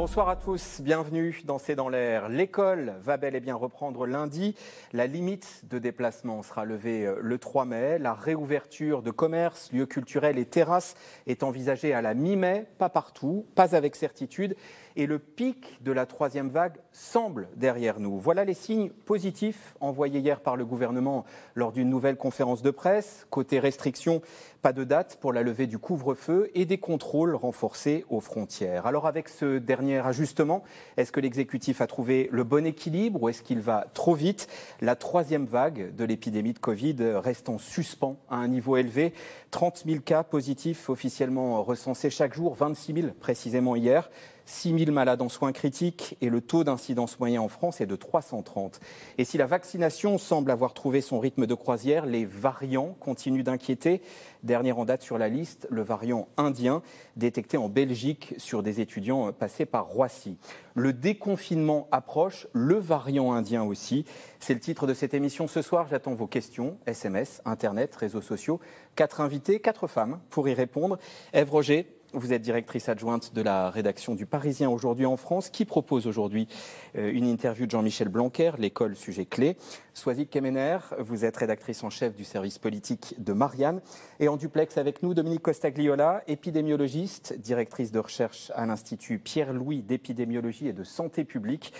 Bonsoir à tous, bienvenue dans C'est dans l'air. L'école va bel et bien reprendre lundi. La limite de déplacement sera levée euh, le 3 mai. La réouverture de commerces, lieux culturels et terrasses est envisagée à la mi-mai, pas partout, pas avec certitude et le pic de la troisième vague semble derrière nous. Voilà les signes positifs envoyés hier par le gouvernement lors d'une nouvelle conférence de presse. Côté restrictions, pas de date pour la levée du couvre-feu et des contrôles renforcés aux frontières. Alors avec ce dernier ajustement, est-ce que l'exécutif a trouvé le bon équilibre ou est-ce qu'il va trop vite? La troisième vague de l'épidémie de Covid reste en suspens à un niveau élevé. 30 000 cas positifs officiellement recensés chaque jour, 26 000 précisément hier. 6 000 malades en soins critiques et le taux d'incidence moyen en France est de 330. Et si la vaccination semble avoir trouvé son rythme de croisière, les variants continuent d'inquiéter. Dernier en date sur la liste, le variant indien, détecté en Belgique sur des étudiants passés par Roissy. Le déconfinement approche, le variant indien aussi. C'est le titre de cette émission ce soir. J'attends vos questions, SMS, Internet, réseaux sociaux. Quatre invités, quatre femmes pour y répondre. Ève Roger, vous êtes directrice adjointe de la rédaction du Parisien aujourd'hui en France, qui propose aujourd'hui euh, une interview de Jean-Michel Blanquer, l'école sujet clé. Soazic Kemener, vous êtes rédactrice en chef du service politique de Marianne. Et en duplex avec nous, Dominique Costagliola, épidémiologiste, directrice de recherche à l'Institut Pierre-Louis d'épidémiologie et de santé publique.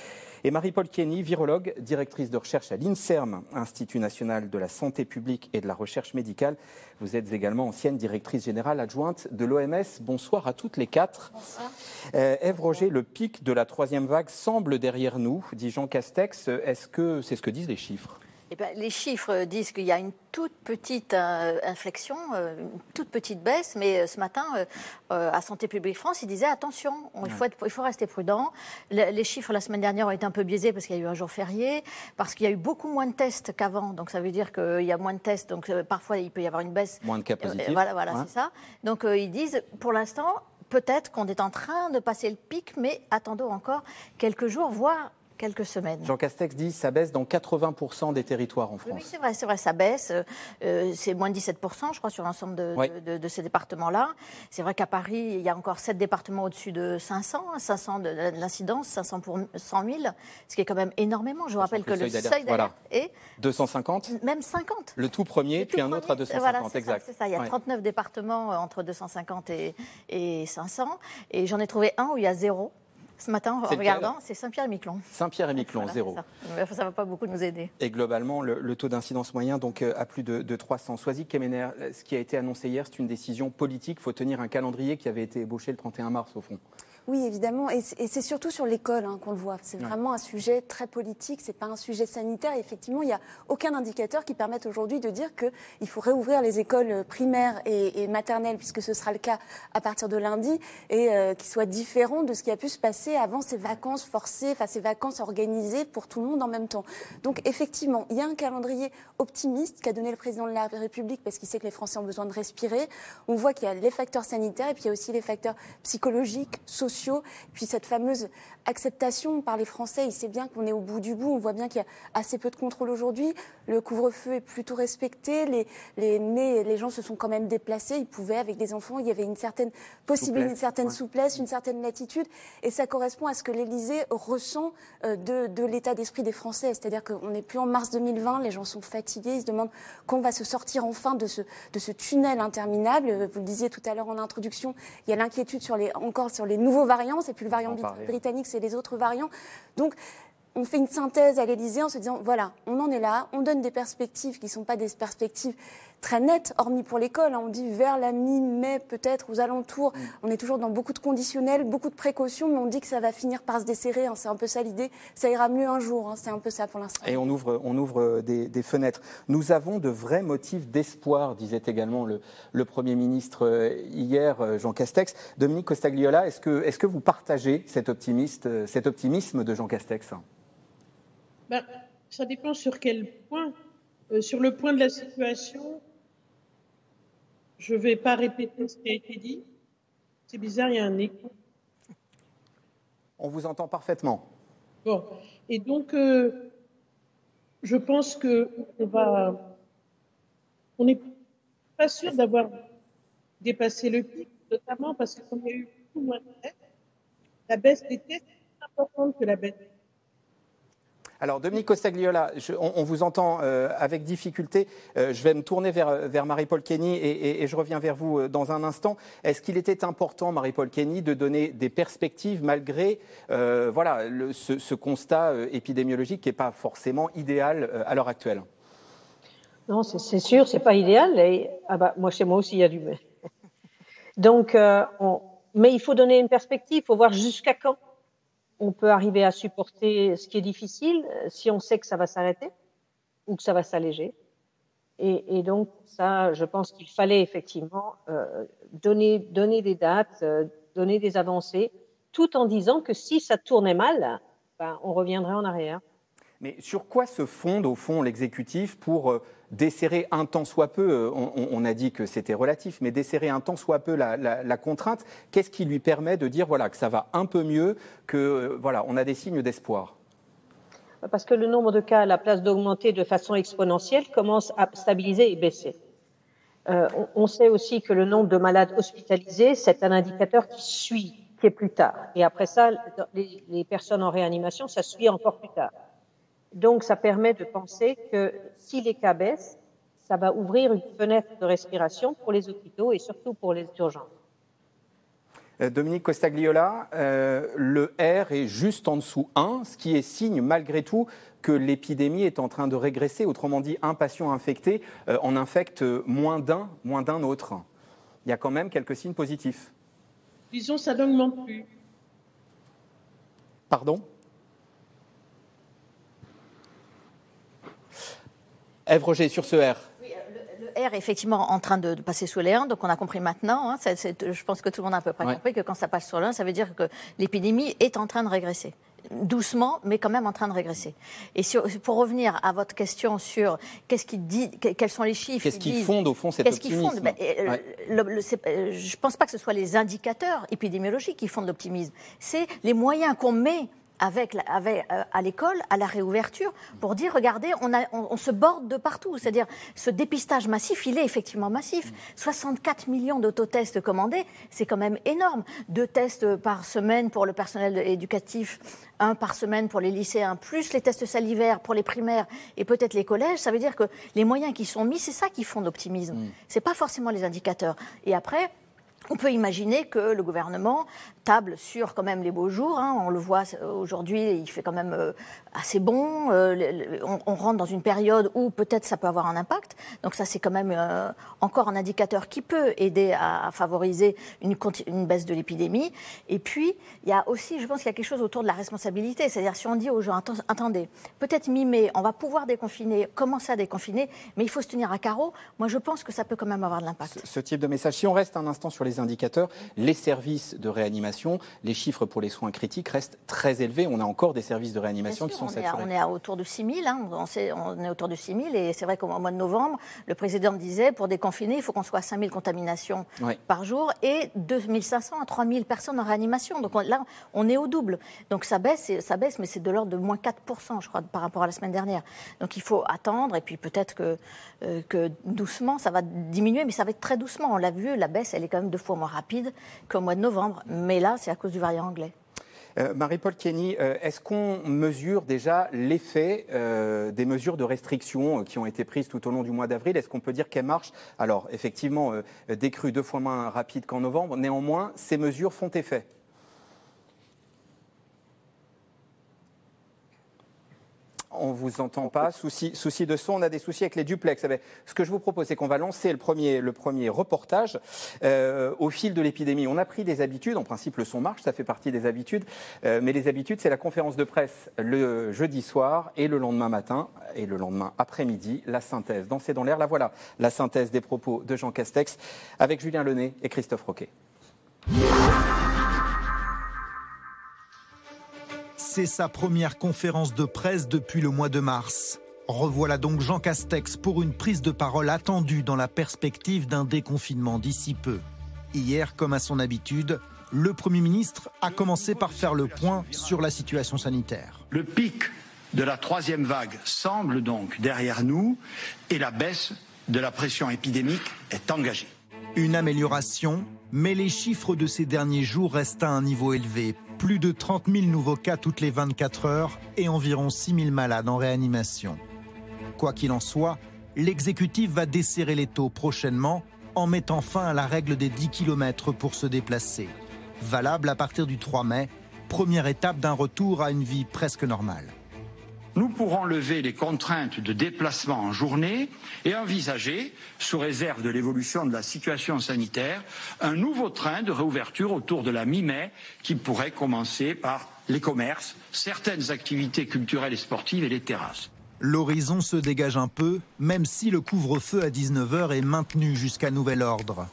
Et Marie-Paul Kenny, virologue, directrice de recherche à l'INSERM, Institut national de la santé publique et de la recherche médicale. Vous êtes également ancienne directrice générale adjointe de l'OMS. Bonsoir à toutes les quatre. Bonsoir. Euh, Ève Roger, le pic de la troisième vague semble derrière nous, dit Jean Castex. Est-ce que c'est ce que disent les chiffres? Eh ben, les chiffres disent qu'il y a une toute petite euh, inflexion, euh, une toute petite baisse, mais euh, ce matin, à Santé publique France, ils disaient attention, il, faut il, faut rester prudent. les chiffres la semaine dernière ont été un peu biaisés parce qu'il y a eu un jour férié, parce qu'il y a eu beaucoup moins de tests qu'avant, donc ça veut dire qu'il y a moins de tests, donc parfois il peut y avoir une baisse. Moins de cas positifs. voilà, voilà c'est ça. Donc ils disent, pour l'instant, peut-être qu'on est en train de passer le pic, mais attendons encore quelques jours, voire quelques semaines. Jean Castex dit que ça baisse dans 80% des territoires en France. Oui, c'est vrai, c'est vrai, ça baisse. Euh, c'est moins de 17%, je crois, sur l'ensemble de, ces départements-là. C'est vrai qu'à Paris, il y a encore 7 départements au-dessus de 500, 500 de l'incidence, 500 pour 100 000, ce qui est quand même énormément. Je vous rappelle que le seuil d'alerte est 250 Même 50. Le tout premier, puis un autre à 250, exact. C'est ça, il y a 39 départements euh, entre 250 et, et 500. Et j'en ai trouvé un où il y a zéro ce matin en regardant, c'est Saint-Pierre-et-Miquelon. Saint-Pierre-et-Miquelon, zéro. Ça. ne va pas beaucoup nous aider. Et globalement, le, taux d'incidence moyen donc à plus de, de 300. Soisy Kemener, ce qui a été annoncé hier, c'est une décision politique. Il faut tenir un calendrier qui avait été ébauché le 31 mars, au fond. Oui, évidemment. Et c'est surtout sur l'école hein, qu'on le voit. C'est vraiment un sujet très politique. C'est pas un sujet sanitaire. effectivement, il n'y a aucun indicateur qui permette aujourd'hui de dire qu'il faut réouvrir les écoles primaires et, maternelles, puisque ce sera le cas à partir de lundi, et euh, qui soit différent de ce qui a pu se passer avant ces vacances forcées, enfin ces vacances organisées pour tout le monde en même temps. Donc, effectivement, il y a un calendrier optimiste qu'a donné le président de la République parce qu'il sait que les Français ont besoin de respirer. On voit qu'il y a les facteurs sanitaires et puis il y a aussi les facteurs psychologiques, sociaux puis cette fameuse acceptation par les Français. Il sait bien qu'on est au bout du bout. On voit bien qu'il y a assez peu de contrôle aujourd'hui. Le couvre-feu est plutôt respecté. Les, les, mais les gens se sont quand même déplacés. Ils pouvaient, avec des enfants, il y avait une certaine possibilité, une certaine souplesse, une certaine latitude. Et ça correspond à ce que l'Élysée ressent euh, de, de l'état d'esprit des Français. C'est-à-dire qu'on n'est plus en mars 2020. Les gens sont fatigués. Ils se demandent quand va se sortir enfin de ce, de ce tunnel interminable. Vous le disiez tout à l'heure en introduction. Il y a l'inquiétude sur les, encore sur les nouveaux variants. C'est plus le variant britannique, c'est les autres variants. Donc, on fait une synthèse à l'Élysée en se disant voilà, on en est là, on donne des perspectives qui ne sont pas des perspectives très nettes, hormis pour l'école. Hein. On dit vers la mi-mai, peut-être, aux alentours. Mm. On est toujours dans beaucoup de conditionnels, beaucoup de précautions, mais on dit que ça va finir par se desserrer. Hein. C'est un peu ça l'idée. Ça ira mieux un jour. Hein. C'est un peu ça pour l'instant. Et on ouvre, on ouvre des, fenêtres. Nous avons de vrais motifs d'espoir, disait également le, le, Premier ministre euh, hier, euh, Jean Castex. Dominique Costagliola, est-ce que, est que vous partagez cet, optimiste, euh, cet optimisme de Jean Castex? Ben, Ça dépend sur quel point. Euh, sur le point de la situation, je ne vais pas répéter ce qui a été dit. C'est bizarre, il y a un écho. On vous entend parfaitement. Bon. Et donc, euh, je pense qu'on va. On n'est pas sûr d'avoir dépassé le pic, notamment parce qu'on a eu beaucoup moins de tests. La baisse des tests est plus importante que la baisse alors, Dominique Costagliola, on, vous entend euh, avec difficulté. Euh, je vais me tourner vers, Marie-Paul Kenny et, je reviens vers vous euh, dans un instant. Est-ce qu'il était important, Marie-Paul Kenny, de donner des perspectives malgré voilà, ce, constat épidémiologique qui n'est pas forcément idéal à l'heure actuelle? Non, c'est sûr, c'est pas idéal. Ah bah, moi, chez moi aussi, il y a du. Donc, mais il faut donner une perspective, il faut voir jusqu'à quand? On peut arriver à supporter ce qui est difficile euh, si on sait que ça va s'arrêter ou que ça va s'alléger. Et, donc, ça, je pense qu'il fallait effectivement euh, donner, donner des dates, euh, donner des avancées, tout en disant que si ça tournait mal, ben, on reviendrait en arrière. Mais sur quoi se fonde, au fond, l'exécutif pour desserrer un tant soit peu, euh, on, a dit que c'était relatif, mais desserrer un tant soit peu la, contrainte, qu'est-ce qui lui permet de dire voilà, que ça va un peu mieux, que euh, voilà, on a des signes d'espoir? Parce que le nombre de cas, à la place d'augmenter de façon exponentielle, commence à stabiliser et baisser. Euh, on, sait aussi que le nombre de malades hospitalisés, c'est un indicateur qui suit, qui est plus tard. Et après ça, les personnes en réanimation, ça suit encore plus tard. Donc, ça permet de penser que si les cas baissent, ça va ouvrir une fenêtre de respiration pour les hôpitaux et surtout pour les urgences. Euh, Dominique Costagliola, euh, le R est juste en dessous 1, ce qui est signe malgré tout que l'épidémie est en train de régresser. Autrement dit, un patient infecté euh, en infecte moins d'un, moins d'un autre. Il y a quand même quelques signes positifs. Disons, ça n'augmente plus. Pardon? Ève Roger, sur ce R. Oui, le, R est effectivement en train de, passer sous les 1, donc on a compris maintenant. Hein, je pense que tout le monde a à peu près compris que quand ça passe sur le 1, ça veut dire que l'épidémie est en train de régresser doucement, mais quand même en train de régresser. Et pour revenir à votre question sur qu'est-ce qui dit, quels sont les chiffres Qu'est-ce qui, fonde au fond cet optimisme? Ben, euh, euh, Je ne pense pas que ce soit les indicateurs épidémiologiques qui fondent l'optimisme. C'est les moyens qu'on met avec, avec euh, à l'école, à la réouverture, pour dire, regardez, on, a, on, se borde de partout. C'est-à-dire, ce dépistage massif, il est effectivement massif. 64 millions d'autotests commandés, c'est quand même énorme. Deux tests par semaine pour le personnel éducatif, un par semaine pour les lycéens, plus les tests salivaires pour les primaires et peut-être les collèges. Ça veut dire que les moyens qui sont mis, c'est ça qui font l'optimisme. Mm. C'est pas forcément les indicateurs. Et après, on peut imaginer que le gouvernement table sur quand même les beaux jours. Hein. On le voit aujourd'hui, il fait quand même euh, assez bon. Euh, on, rentre dans une période où peut-être ça peut avoir un impact. Donc ça, c'est quand même euh, encore un indicateur qui peut aider à, favoriser une, baisse de l'épidémie. Et puis, il y a aussi, je pense qu'il y a quelque chose autour de la responsabilité. C'est-à-dire si on dit aux gens, attendez, peut-être mi-mai, on va pouvoir déconfiner, commencer à déconfiner, mais il faut se tenir à carreau. Moi, je pense que ça peut quand même avoir de l'impact. Ce type de message. Si on reste un instant sur les indicateurs, les services de réanimation, les chiffres pour les soins critiques restent très élevés. On a encore des services de réanimation qui sont saturés. on est à autour de 6 000, hein. on, on, est autour de 6 000 et c'est vrai qu'au mois de novembre, le président disait pour déconfiner, il faut qu'on soit à 5 000 contaminations par jour et 2 500 à 3 000 personnes en réanimation. Donc là, on est au double. Donc ça baisse, ça baisse mais c'est de l'ordre de moins 4 je crois, par rapport à la semaine dernière. Donc il faut attendre et puis peut-être que, euh, que doucement, ça va diminuer, mais ça va être très doucement. On l'a vu, la baisse, elle est quand même deux fois moins rapide qu'au mois de novembre. Mais là, c'est à cause du variant anglais. Euh, Marie-Paul Kenny, euh, est-ce qu'on mesure déjà l'effet euh, des mesures de restriction qui ont été prises tout au long du mois d'avril? Est-ce qu'on peut dire qu'elles marchent? Alors, effectivement, des crues deux fois moins rapides qu'en novembre. Néanmoins, ces mesures font effet on vous entend pas. Souci, de son, on a des soucis avec les duplex. Eh ben, ce que je vous propose, c'est qu'on va lancer le premier, le premier reportage euh, au fil de l'épidémie. On a pris des habitudes. En principe, le son marche, ça fait partie des habitudes. Euh, mais les habitudes, c'est la conférence de presse le jeudi soir et le lendemain matin et le lendemain après-midi, la synthèse. Dans C'est dans l'air, la voilà, la synthèse des propos de Jean Castex avec Julien Lené et Christophe Roquet. C'est sa première conférence de presse depuis le mois de mars. Revoilà donc Jean Castex pour une prise de parole attendue dans la perspective d'un déconfinement d'ici peu. Hier, comme à son habitude, le Premier ministre a commencé par faire le point sur la situation sanitaire. Le pic de la troisième vague semble donc derrière nous et la baisse de la pression épidémique est engagée. Une amélioration Mais les chiffres de ces derniers jours restent à un niveau élevé. Plus de 30 000 nouveaux cas toutes les 24 heures et environ 6 000 malades en réanimation. Quoi qu'il en soit, l'exécutif va desserrer les taux prochainement en mettant fin à la règle des 10 km pour se déplacer. Valable à partir du 3 mai, première étape d'un retour à une vie presque normale nous pourrons lever les contraintes de déplacement en journée et envisager, sous réserve de l'évolution de la situation sanitaire, un nouveau train de réouverture autour de la mi-mai qui pourrait commencer par les commerces, certaines activités culturelles et sportives et les terrasses. L'horizon se dégage un peu, même si le couvre-feu à 19h est maintenu jusqu'à nouvel ordre.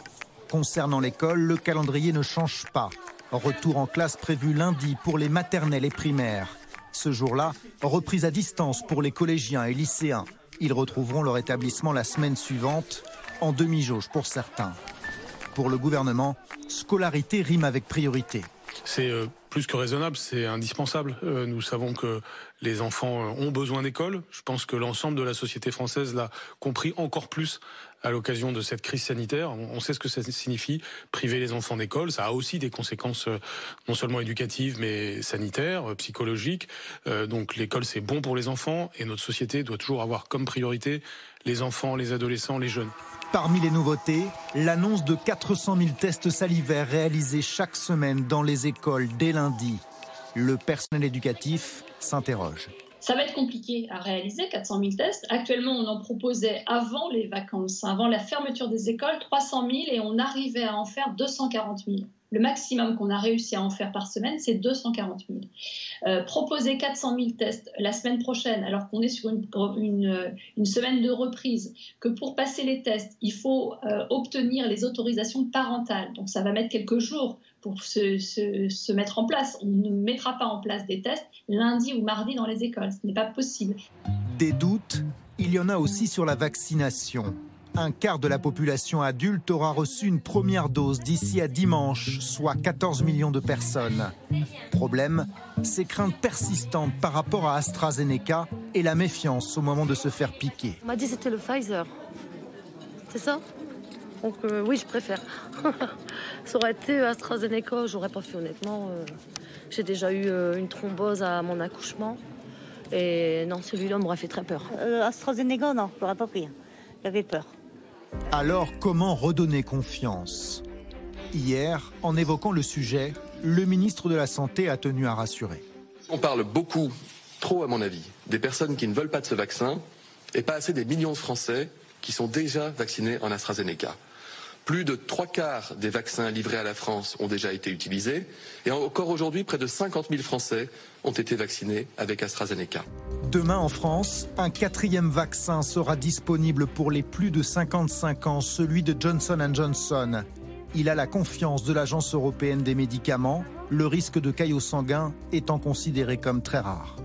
Concernant l'école, le calendrier ne change pas. Retour en classe prévu lundi pour les maternelles et primaires. Ce jour-là, reprise à distance pour les collégiens et lycéens. Ils retrouveront leur établissement la semaine suivante, en demi-jauge pour certains. Pour le gouvernement, scolarité rime avec priorité. C'est euh, plus que raisonnable, c'est indispensable. Euh, nous savons que les enfants euh, ont besoin d'école. Je pense que l'ensemble de la société française l'a compris encore plus à l'occasion de cette crise sanitaire. On sait ce que ça signifie, priver les enfants d'école. Ça a aussi des conséquences euh, non seulement éducatives, mais sanitaires, euh, psychologiques. Euh, donc l'école, c'est bon pour les enfants et notre société doit toujours avoir comme priorité les enfants, les adolescents, les jeunes. Parmi les nouveautés, l'annonce de 400 000 tests salivaires réalisés chaque semaine dans les écoles dès lundi. Le personnel éducatif s'interroge. Ça va être compliqué à réaliser, 400 000 tests. Actuellement, on en proposait avant les vacances, avant la fermeture des écoles, 300 000 et on arrivait à en faire 240 000. Le maximum qu'on a réussi à en faire par semaine, c'est 240 000. Euh, proposer 400 000 tests la semaine prochaine, alors qu'on est sur une, semaine de reprise, que pour passer les tests, il faut euh, obtenir les autorisations parentales. Donc ça va mettre quelques jours pour se, se, mettre en place. On ne mettra pas en place des tests lundi ou mardi dans les écoles. Ce n'est pas possible. Des doutes, il y en a aussi sur la vaccination. Un quart de la population adulte aura reçu une première dose d'ici à dimanche, soit 14 millions de personnes. Problème, ces craintes persistantes par rapport à AstraZeneca et la méfiance au moment de se faire piquer. On m'a dit que c'était le Pfizer. C'est ça? Donc euh, oui, je préfère. ça aurait été AstraZeneca, j'aurais pas fait honnêtement. Euh, j'ai déjà eu euh, une thrombose à mon accouchement. Et non, celui-là m'aurait fait très peur. AstraZeneca, non, j'aurais pas pris. J'avais peur. Alors, comment redonner confiance? Hier, en évoquant le sujet, le ministre de la Santé a tenu à rassurer. On parle beaucoup, trop à mon avis, des personnes qui ne veulent pas de ce vaccin et pas assez des millions de Français qui sont déjà vaccinés en AstraZeneca. Plus de trois quarts des vaccins livrés à la France ont déjà été utilisés. Et encore aujourd'hui, près de 50 000 Français ont été vaccinés avec AstraZeneca. Demain en France, un quatrième vaccin sera disponible pour les plus de 55 ans, celui de Johnson Johnson. Il a la confiance de l'Agence européenne des médicaments, le risque de caillots sanguins étant considéré comme très rare.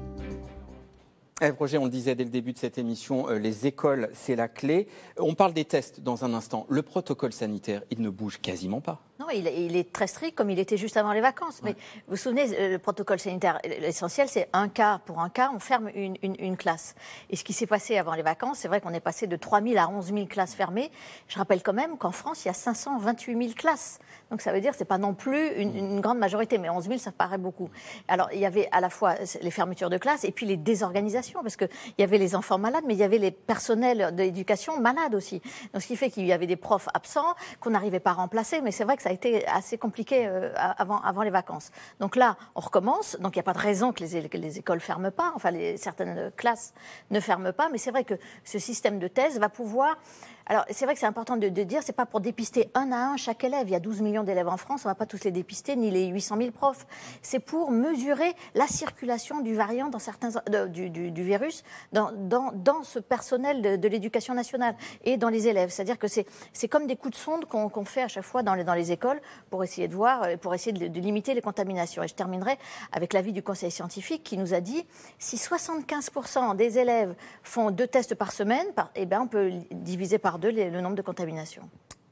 Ève Roger, on le disait dès le début de cette émission, euh, les écoles, c'est la clé. On parle des tests dans un instant. Le protocole sanitaire, il ne bouge quasiment pas. Non, il, est très strict comme il était juste avant les vacances. Mais vous vous souvenez, euh, le protocole sanitaire, l'essentiel, c'est un cas pour un cas, on ferme une, classe. Et ce qui s'est passé avant les vacances, c'est vrai qu'on est passé de 3 000 à 11 000 classes fermées. Je rappelle quand même qu'en France, il y a 528 000 classes. Donc ça veut dire que ce n'est pas non plus une, grande majorité, mais 11 000, ça paraît beaucoup. Alors il y avait à la fois les fermetures de classes et puis les désorganisations, parce qu'il y avait les enfants malades, mais il y avait les personnels d'éducation malades aussi. Donc ce qui fait qu'il y avait des profs absents qu'on n'arrivait pas à remplacer, mais c'est vrai que ça a été assez compliqué euh, avant, avant les vacances. Donc là, on recommence. Donc il n'y a pas de raison que les, les écoles ne ferment pas. Enfin, certaines classes ne ferment pas. Mais c'est vrai que ce système de thèse va pouvoir alors, c'est vrai que c'est important de, de dire, c'est pas pour dépister un à un chaque élève. Il y a 12 millions d'élèves en France, on va pas tous les dépister, ni les 800 000 profs. C'est pour mesurer la circulation du variant dans certains, du, du, virus dans, dans, ce personnel de, l'éducation nationale et dans les élèves. C'est-à-dire que c'est, comme des coups de sonde qu'on, fait à chaque fois dans les, dans les écoles pour essayer de voir, euh, pour essayer de limiter les contaminations. Et je terminerai avec l'avis du conseil scientifique qui nous a dit si 75% des élèves font deux tests par semaine, par, eh ben on peut diviser par deux le nombre de contaminations.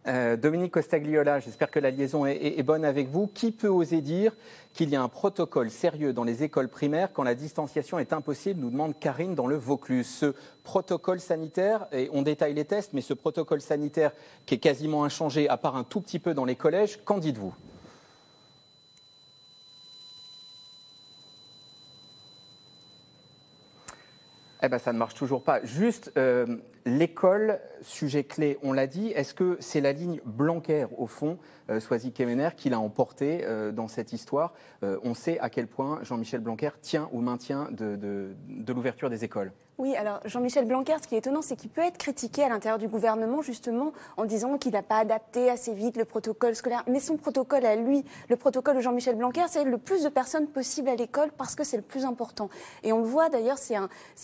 Euh, Dominique Costagliola, j'espère que la liaison est, est- est bonne avec vous. Qui peut oser dire qu'il y a un protocole sérieux dans les écoles primaires quand la distanciation est impossible nous demande Karine dans le Vaucluse. Ce protocole sanitaire, et on détaille les tests, mais ce protocole sanitaire qui est quasiment inchangé, à part un tout petit peu dans les collèges, qu'en dites-vous? Eh ben, ça ne marche toujours pas. Juste, euh, l'école, sujet clé, on l'a dit, est-ce que c'est la ligne Blanquer, au fond, euh, Soisy Kemener, qui l'a emporté euh, dans cette histoire? Euh, On sait à quel point Jean-Michel Blanquer tient au maintien de, de- de l'ouverture des écoles. Oui, alors Jean-Michel Blanquer, ce qui est étonnant, c'est qu'il peut être critiqué à l'intérieur du gouvernement, justement, en disant qu'il n'a pas adapté assez vite le protocole scolaire. Mais son protocole à lui, le protocole de Jean-Michel Blanquer, c'est le plus de personnes possible à l'école parce que c'est le plus important. Et on le voit d'ailleurs, c'est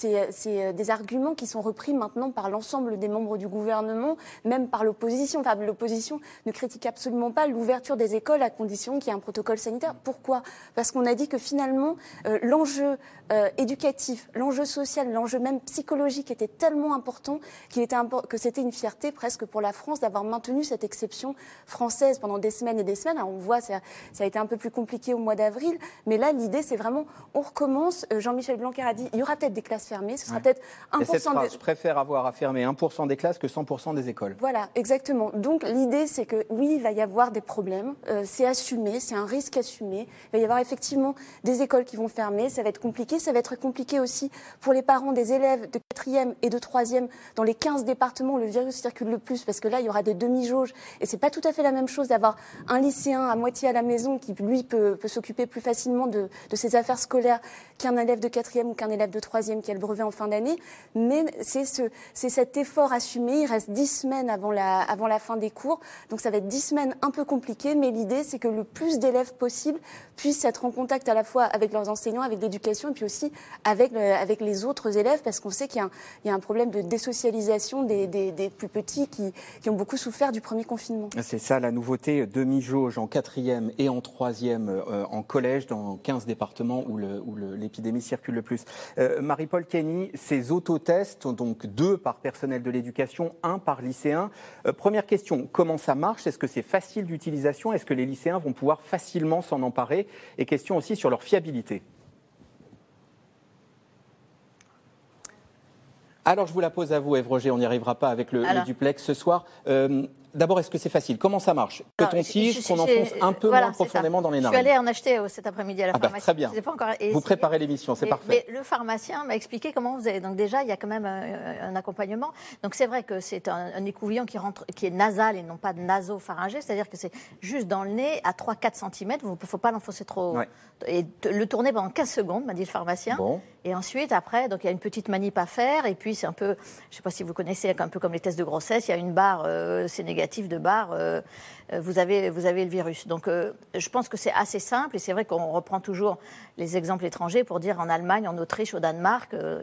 euh, des arguments qui sont repris maintenant par l'ensemble des membres du gouvernement, même par l'opposition. Enfin, l'opposition ne critique absolument pas l'ouverture des écoles à condition qu'il y ait un protocole sanitaire. Pourquoi? Parce qu'on a dit que finalement, euh, l'enjeu euh, éducatif, l'enjeu social, l'enjeu même psychologique était tellement important qu'il était impor- que c'était une fierté presque pour la France d'avoir maintenu cette exception française pendant des semaines et des semaines. Alors, on voit, ça, ça a été un peu plus compliqué au mois d'avril, mais là, l'idée, c'est vraiment, on recommence. Euh, Jean-Michel Blanquer a dit, il y aura peut-être des classes fermées, ce sera Ouais. peut-être Et cette 1% phrase, des... je préfère avoir à fermer 1% des classes que 100% des écoles. Voilà, exactement. Donc l'idée, c'est que oui, il va y avoir des problèmes. Euh, c'est assumé, c'est un risque assumé. Il va y avoir effectivement des écoles qui vont fermer. Ça va être compliqué. Ça va être compliqué aussi pour les parents des élèves de quatrième et de troisième dans les 15 départements où le virus circule le plus, parce que là, il y aura des demi-jauges. Et c'est pas tout à fait la même chose d'avoir un lycéen à moitié à la maison qui, lui, peut, peut s'occuper plus facilement de, de ses affaires scolaires qu'un élève de quatrième ou qu'un élève de troisième qui a le brevet en fin d'année. Mais c'est ce, cet effort assumé. Il reste 10 semaines avant la, avant la fin des cours. Donc ça va être 10 semaines un peu compliquées, mais l'idée, c'est que le plus d'élèves possible puissent être en contact à la fois avec leurs enseignants, avec l'éducation, et puis aussi avec, le- avec les autres élèves, parce qu'on sait qu'il y, a un- problème de désocialisation des, plus petits qui, ont beaucoup souffert du premier confinement. C'est ça la nouveauté, demi-jauge en quatrième et en troisième euh, en collège dans 15 départements où l'épidémie circule le plus. Euh, Marie-Paul Kenny, ces autotests, donc deux par personnel de l'éducation, un par lycéen. Euh, première question, comment ça marche? Est-ce que c'est facile d'utilisation? Est-ce que les lycéens vont pouvoir facilement s'en emparer? Et question aussi sur leur fiabilité. Alors, je vous la pose à vous, Ève Roger. On n'y arrivera pas avec le, duplex ce soir. Euh, D'abord, est-ce que c'est facile? Comment ça marche? Que Alors, on je- tige, je- qu'on enfonce un peu voilà, moins c'est ça. profondément dans les Je narines suis allée en acheter euh, cet après-midi à la Ah bah, pharmacie. très bien. Je pas encore. Vous préparez l'émission, c'est parfait. Mais le pharmacien m'a expliqué comment vous avez. Donc déjà, il y a quand même un, un accompagnement. Donc c'est vrai que c'est un, un écouvillon qui rentre, qui est nasal et non pas nasopharyngé, c'est-à-dire que c'est juste dans le nez à 3-4 cm. Il ne faut pas l'enfoncer trop Ouais. et le tourner pendant 15 secondes, m'a dit le pharmacien. Bon. Et ensuite, après, donc il y a une petite manip à faire. Et puis c'est un peu, je ne sais pas si vous connaissez, un peu comme les tests de grossesse. Il y a une barre, euh, c'est négatif de barre. Euh, vous avez, vous avez le virus. Donc, euh, je pense que c'est assez simple. Et c'est vrai qu'on reprend toujours les exemples étrangers pour dire en Allemagne, en Autriche, au Danemark, euh,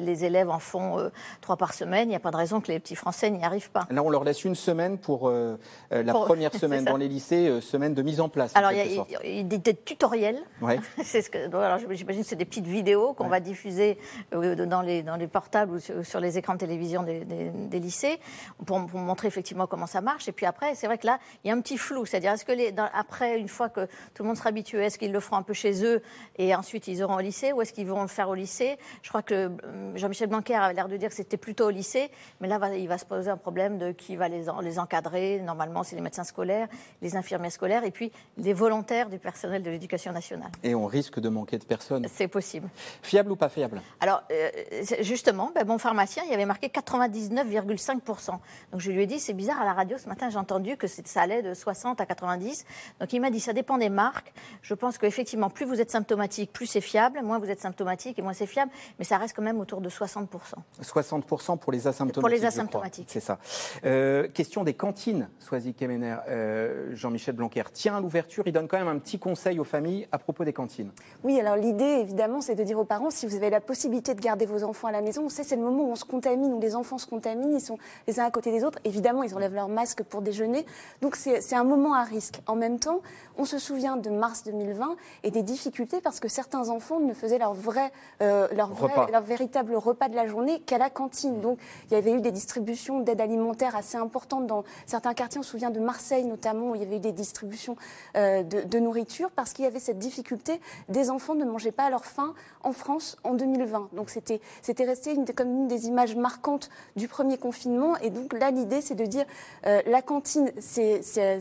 les, élèves en font trois par semaine. Il n'y a pas de raison que les petits Français n'y arrivent pas. Là, on leur laisse une semaine pour euh, la Pour- première semaine dans les lycées, euh, semaine de mise en place. Alors, il y a, y des, tutoriels. Ouais. c'est ce que, alors, j'imagine que c'est des petites vidéos qu'on va diffuser euh, dans, les, dans les portables ou sur, sur les écrans de télévision des, des- des lycées pour, pour montrer effectivement comment ça marche. Et puis après, c'est vrai que là, il y a un petit flou. C'est-à-dire, est-ce que les, dans- après, une fois que tout le monde sera habitué, est-ce qu'ils le feront un peu chez eux et ensuite ils auront au lycée ou est-ce qu'ils vont le faire au lycée? Je crois que euh, Jean-Michel Blanquer avait l'air de dire que c'était plutôt au lycée, mais là, il va se poser un problème de qui va les, en- les encadrer. Normalement, c'est les médecins scolaires, les infirmières scolaires et puis les volontaires du personnel de l'éducation nationale. Et on risque de manquer de personnes. C'est possible. Fiable ou pas fiable? Alors, euh, justement, ben, mon pharmacien, il avait marqué 99,5%. Donc, je lui ai dit, c'est bizarre, à la radio, ce matin, j'ai entendu que c'est- ça allait de 60 à 90. Donc, il m'a dit, ça dépend des marques. Je pense qu'effectivement, plus vous êtes symptomatique, plus c'est fiable. Moins vous êtes symptomatique et moins c'est fiable. Mais ça reste quand même autour de 60%. 60% pour les asymptomatiques. Pour les asymptomatiques. C'est ça. Euh, question des cantines, Soisy Kemener. Euh, Jean-Michel Blanquer tient à l'ouverture. Il donne quand même un petit conseil aux familles à propos des cantines. Oui, alors l'idée, évidemment, c'est de dire aux parents, si vous avez la possibilité de garder vos enfants à la maison, on sait, c'est le moment où on se contamine, où les enfants se contaminent, ils sont les uns à côté des autres. Évidemment, ils enlèvent leur masque pour déjeuner. Donc c'est un moment à risque. En même temps, on se souvient de mars 2020 et des difficultés parce que certains enfants ne faisaient leur vrai, euh, leur, vrai leur, véritable repas de la journée qu'à la cantine. Donc il y avait eu des distributions d'aide alimentaire assez importantes dans certains quartiers. On se souvient de Marseille notamment où il y avait eu des distributions euh, de, de, nourriture parce qu'il y avait cette difficulté des enfants ne mangeaient pas à leur faim en France en 2020. Donc c'était c'était resté une, comme une des images marquantes du premier confinement. Et donc là l'idée c'est de dire euh, la cantine c'est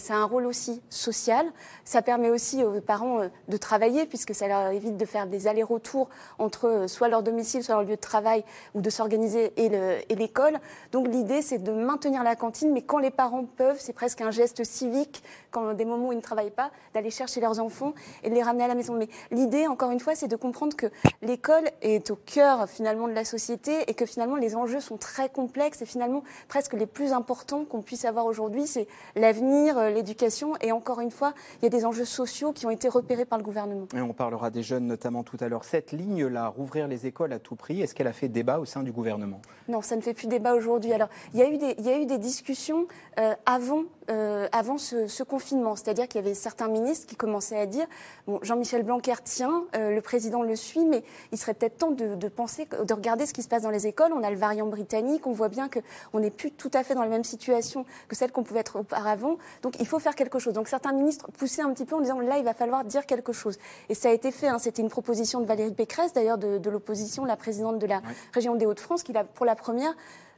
un rôle aussi social. Ça permet aussi aux parents euh, de travailler puisque ça leur évite de faire des allers-retours entre euh, soit leur domicile, soit leur lieu de travail ou de s'organiser et l'école. Donc l'idée, c'est de maintenir la cantine, mais quand les parents peuvent, c'est presque un geste civique, quand des moments où ils ne travaillent pas, d'aller chercher leurs enfants et de les ramener à la maison. Mais l'idée, encore une fois, c'est de comprendre que l'école est au cœur finalement de la société et que finalement les enjeux sont très complexes et finalement presque les plus importants qu'on puisse avoir aujourd'hui, c'est l'avenir, euh, l'éducation et encore une fois, il y a des enjeux sociaux qui ont été repérés par le gouvernement. Et on parlera des jeunes notamment tout à l'heure. Cette ligne-là, rouvrir les écoles à tout prix, est-ce qu'elle a fait débat au sein du gouvernement? Non, ça ne fait plus débat aujourd'hui. Alors, il y, a eu des, il y a eu des discussions euh, avant, euh, avant ce, confinement. C'est-à-dire qu'il y avait certains ministres qui commençaient à dire bon, Jean-Michel Blanquer tient, euh, le président le suit, mais il serait peut-être temps de, de, penser, de regarder ce qui se passe dans les écoles. On a le variant britannique, on voit bien qu'on n'est plus tout à fait dans la même situation que celle qu'on pouvait être auparavant. Donc, il faut faire quelque chose. Donc, certains ministres poussaient un petit peu en disant là, il va falloir dire quelque chose. Et ça a été fait. Hein. C'était une proposition de Valérie Pécresse, d'ailleurs, de, l'opposition, la présidente de la région des Hauts-de-France, qui, pour la première,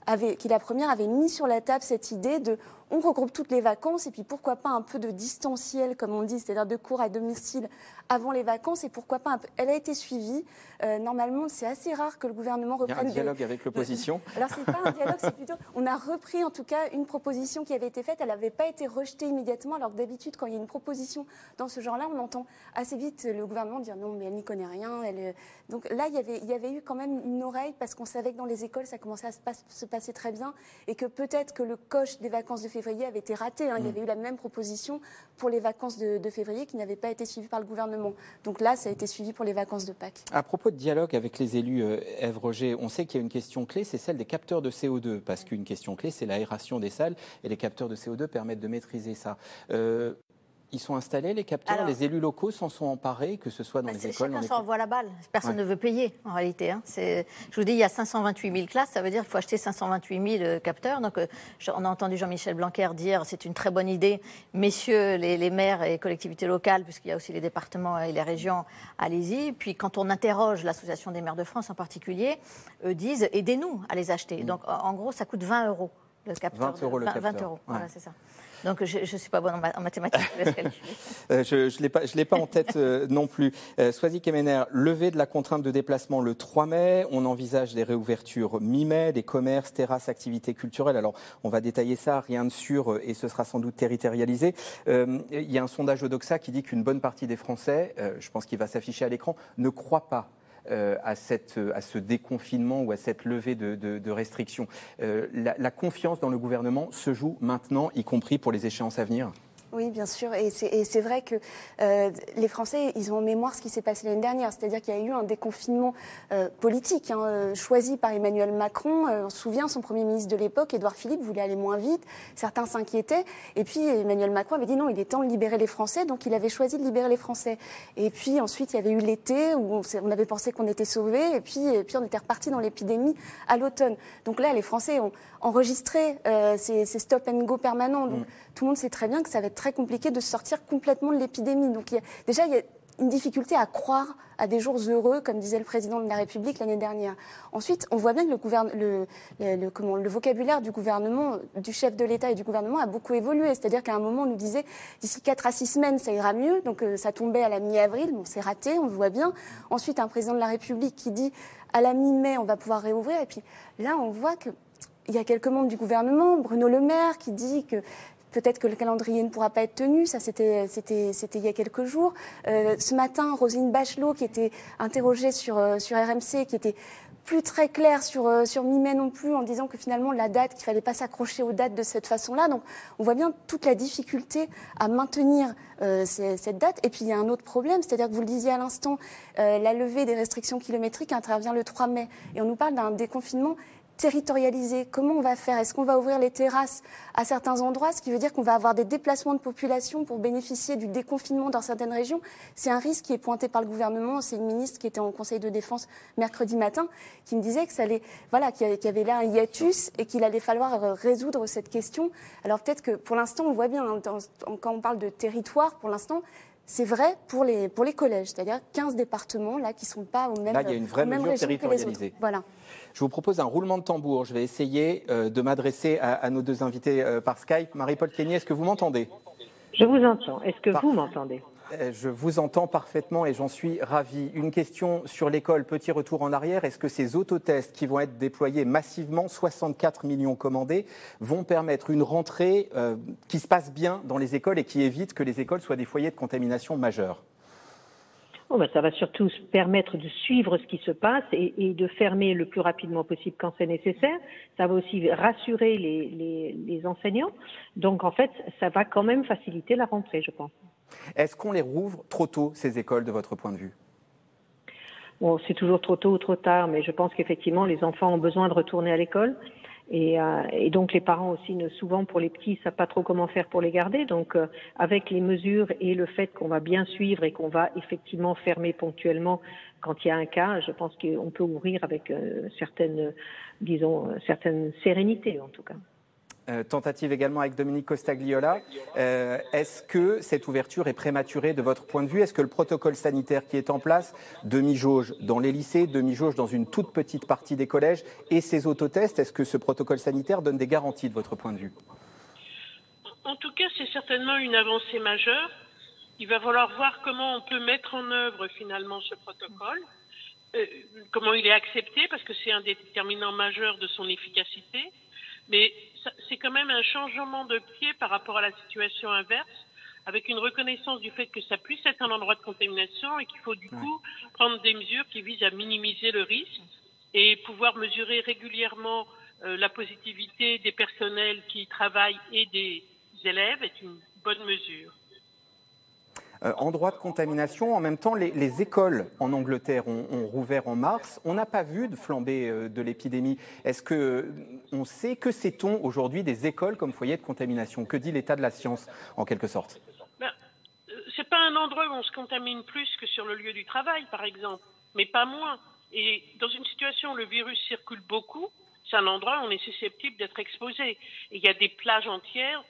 avait, qui la première avait mis sur la table cette idée de on regroupe toutes les vacances et puis pourquoi pas un peu de distanciel, comme on dit, c'est-à-dire de cours à domicile avant les vacances et pourquoi pas un peu... Elle a été suivie. Euh, normalement, c'est assez rare que le gouvernement reprenne. Il y a un dialogue avec l'opposition. Alors c'est pas un dialogue, c'est plutôt. On a repris en tout cas une proposition qui avait été faite. Elle n'avait pas été rejetée immédiatement. Alors d'habitude, quand il y a une proposition dans ce genre-là, on entend assez vite le gouvernement dire non, mais elle n'y connaît rien. Elle... Donc là, il y, avait, il y avait eu quand même une oreille parce qu'on savait que dans les écoles, ça commençait à se, passer très bien et que peut-être que le coche des vacances de février avait été raté. Hein. Il y mm. avait eu la même proposition pour les vacances de, de février qui n'avait pas été suivie par le gouvernement. Donc là, ça a été suivi pour les vacances de Pâques. À propos de dialogue avec les élus, euh, Ève Roger, on sait qu'il y a une question clé, c'est celle des capteurs de CO2, parce qu'une question clé, c'est l'aération des salles, et les capteurs de CO2 permettent de maîtriser ça. Euh, ils sont installés, les capteurs Les élus locaux s'en sont emparés, que ce soit dans bah, les écoles Chacun s'envoie la balle. Personne ne veut payer, en réalité. Hein. Je vous dis, il y a 528 000 classes, ça veut dire qu'il faut acheter 528 000 euh, capteurs. Donc, euh, on a entendu Jean-Michel Blanquer dire c'est une très bonne idée. Messieurs les, maires et collectivités locales, puisqu'il y a aussi les départements et les régions, allez-y. Puis, quand on interroge l'Association des maires de France en particulier, eux disent aidez-nous à les acheter. Mm. Donc, en gros, ça coûte 20 euros le capteur. 20 euros le capteur. 20 euros, voilà, c'est ça. Donc je ne suis pas bonne en, mathématiques. Euh, je ne l'ai pas, en tête euh, non plus. Euh, Soisy Kemener, levée de la contrainte de déplacement le 3 mai. On envisage des réouvertures mi-mai, des commerces, terrasses, activités culturelles. Alors on va détailler ça, rien de sûr, et ce sera sans doute territorialisé. il y a un sondage Odoxa qui dit qu'une bonne partie des Français, je pense qu'il va s'afficher à l'écran, ne croient pas euh, à, cette, à, ce déconfinement ou à cette levée de, restrictions. Euh, la, confiance dans le gouvernement se joue maintenant, y compris pour les échéances à venir? Oui, bien sûr. Et c'est vrai que euh, les Français, ils ont en mémoire ce qui s'est passé l'année dernière. C'est-à-dire qu'il y a eu un déconfinement euh, politique hein, euh, choisi par Emmanuel Macron. on se souvient, son Premier ministre de l'époque, Édouard Philippe, voulait aller moins vite. Certains s'inquiétaient. Et puis Emmanuel Macron avait dit non, il est temps de libérer les Français. Donc il avait choisi de libérer les Français. Et puis ensuite, il y avait eu l'été où on avait pensé qu'on était sauvés. Et puis, et puis on était reparti dans l'épidémie à l'automne. Donc là, les Français ont enregistré ces, ces, stop and go permanents. Mm tout le monde sait très bien que ça va être très compliqué de sortir complètement de l'épidémie. Donc déjà, il y a une difficulté à croire à des jours heureux, comme disait le président de la République l'année dernière. Ensuite, on voit bien que le, vocabulaire du gouvernement, du chef de l'État et du gouvernement a beaucoup évolué. C'est-à-dire qu'à un moment, on nous disait d'ici 4 à 6 semaines, ça ira mieux. Donc euh, ça tombait à la mi-avril. Bon, c'est raté, on le voit bien. Ensuite, un président de la République qui dit à la mi-mai, on va pouvoir réouvrir. Et puis là, on voit que il y a quelques membres du gouvernement, Bruno Le Maire, qui dit que Peut-être que le calendrier ne pourra pas être tenu, ça c'était il y a quelques jours. Euh, ce matin, Roselyne Bachelot, qui était interrogée sur, euh, RMC, qui était plus très claire sur, euh, sur mi-mai non plus, en disant que finalement la date, qu'il fallait pas s'accrocher aux dates de cette façon-là. Donc on voit bien toute la difficulté à maintenir cette date. Et puis il y a un autre problème, c'est-à-dire que vous le disiez à l'instant, la levée des restrictions kilométriques intervient le 3 mai. Et on nous parle d'un déconfinement territorialiser Comment on va faire? Est-ce qu'on va ouvrir les terrasses à certains endroits Ce qui veut dire qu'on va avoir des déplacements de population pour bénéficier du déconfinement dans certaines régions? C'est un risque qui est pointé par le gouvernement. C'est une ministre qui était en Conseil de défense mercredi matin qui me disait que ça allait, voilà, qu'il y avait là un hiatus et qu'il allait falloir euh, résoudre cette question. Alors peut-être que pour l'instant, on voit bien, hein, quand on parle de territoire, pour l'instant, c'est vrai pour les, pour les collèges, c'est-à-dire 15 départements là, qui ne sont pas au même Là, il y a une vraie mesure territorialisée. Voilà. Je vous propose un roulement de tambour. Je vais essayer euh, de m'adresser à, nos deux invités euh, par Skype. Marie-Paul Kenny, est-ce que vous m'entendez? Je vous entends. Est-ce que vous m'entendez? Je vous entends parfaitement et j'en suis ravi. Une question sur l'école, petit retour en arrière. Est-ce que ces autotests qui vont être déployés massivement, 64 millions commandés, vont permettre une rentrée euh, qui se passe bien dans les écoles et qui évite que les écoles soient des foyers de contamination majeurs? Oh ben, ça va surtout permettre de suivre ce qui se passe et, de fermer le plus rapidement possible quand c'est nécessaire. Ça va aussi rassurer les enseignants. Donc en fait, ça va quand même faciliter la rentrée, je pense. Est-ce qu'on les rouvre trop tôt, ces écoles, de votre point de vue? Bon, c'est toujours trop tôt ou trop tard, mais je pense qu'effectivement, les enfants ont besoin de retourner à l'école. Et, euh, donc les parents aussi, souvent pour les petits, ne savent pas trop comment faire pour les garder. Donc euh, avec les mesures et le fait qu'on va bien suivre et qu'on va effectivement fermer ponctuellement quand il y a un cas, je pense qu'on peut ouvrir avec euh, certaines, disons, certaines sérénités en tout cas. Euh, tentative également avec Dominique Costagliola. Euh, est-ce que cette ouverture est prématurée de votre point de vue? Est-ce que le protocole sanitaire qui est en place, demi-jauge dans les lycées, demi-jauge dans une toute petite partie des collèges et ces autotests, est-ce que ce protocole sanitaire donne des garanties de votre point de vue? En tout cas, c'est certainement une avancée majeure. Il va falloir voir comment on peut mettre en œuvre finalement ce protocole. Euh, comment il est accepté, parce que c'est un déterminant majeur de son efficacité. Mais c'est quand même un changement de pied par rapport à la situation inverse, avec une reconnaissance du fait que ça puisse être un endroit de contamination et qu'il faut du coup prendre des mesures qui visent à minimiser le risque et pouvoir mesurer régulièrement euh, la positivité des personnels qui y travaillent et des élèves est une bonne mesure. Euh, en droit de contamination. En même temps, les, écoles en Angleterre ont, rouvert en mars. On n'a pas vu de flambée euh, de l'épidémie. Est-ce que euh, on sait que sait-on aujourd'hui des écoles comme foyer de contamination? Que dit l'état de la science, en quelque sorte? Ben, C'est pas un endroit où on se contamine plus que sur le lieu du travail, par exemple, mais pas moins. Et dans une situation où le virus circule beaucoup, c'est un endroit où on est susceptible d'être exposé. Il y a des plages entières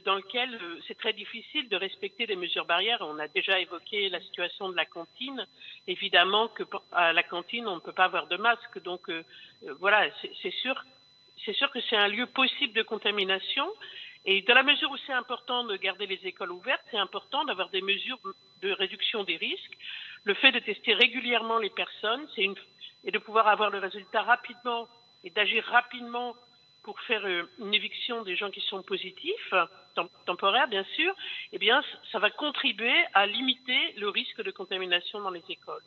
dans lequel euh, c'est très difficile de respecter les mesures barrières. On a déjà évoqué la situation de la cantine. Évidemment que à la cantine, on ne peut pas avoir de masque. Donc euh, voilà, c'est sûr, c'est sûr que c'est un lieu possible de contamination. Et dans la mesure où c'est important de garder les écoles ouvertes, c'est important d'avoir des mesures de réduction des risques. Le fait de tester régulièrement les personnes, c'est et de pouvoir avoir le résultat rapidement et d'agir rapidement pour faire euh, une éviction des gens qui sont positifs, temporaires bien sûr, eh bien, ça va contribuer à limiter le risque de contamination dans les écoles.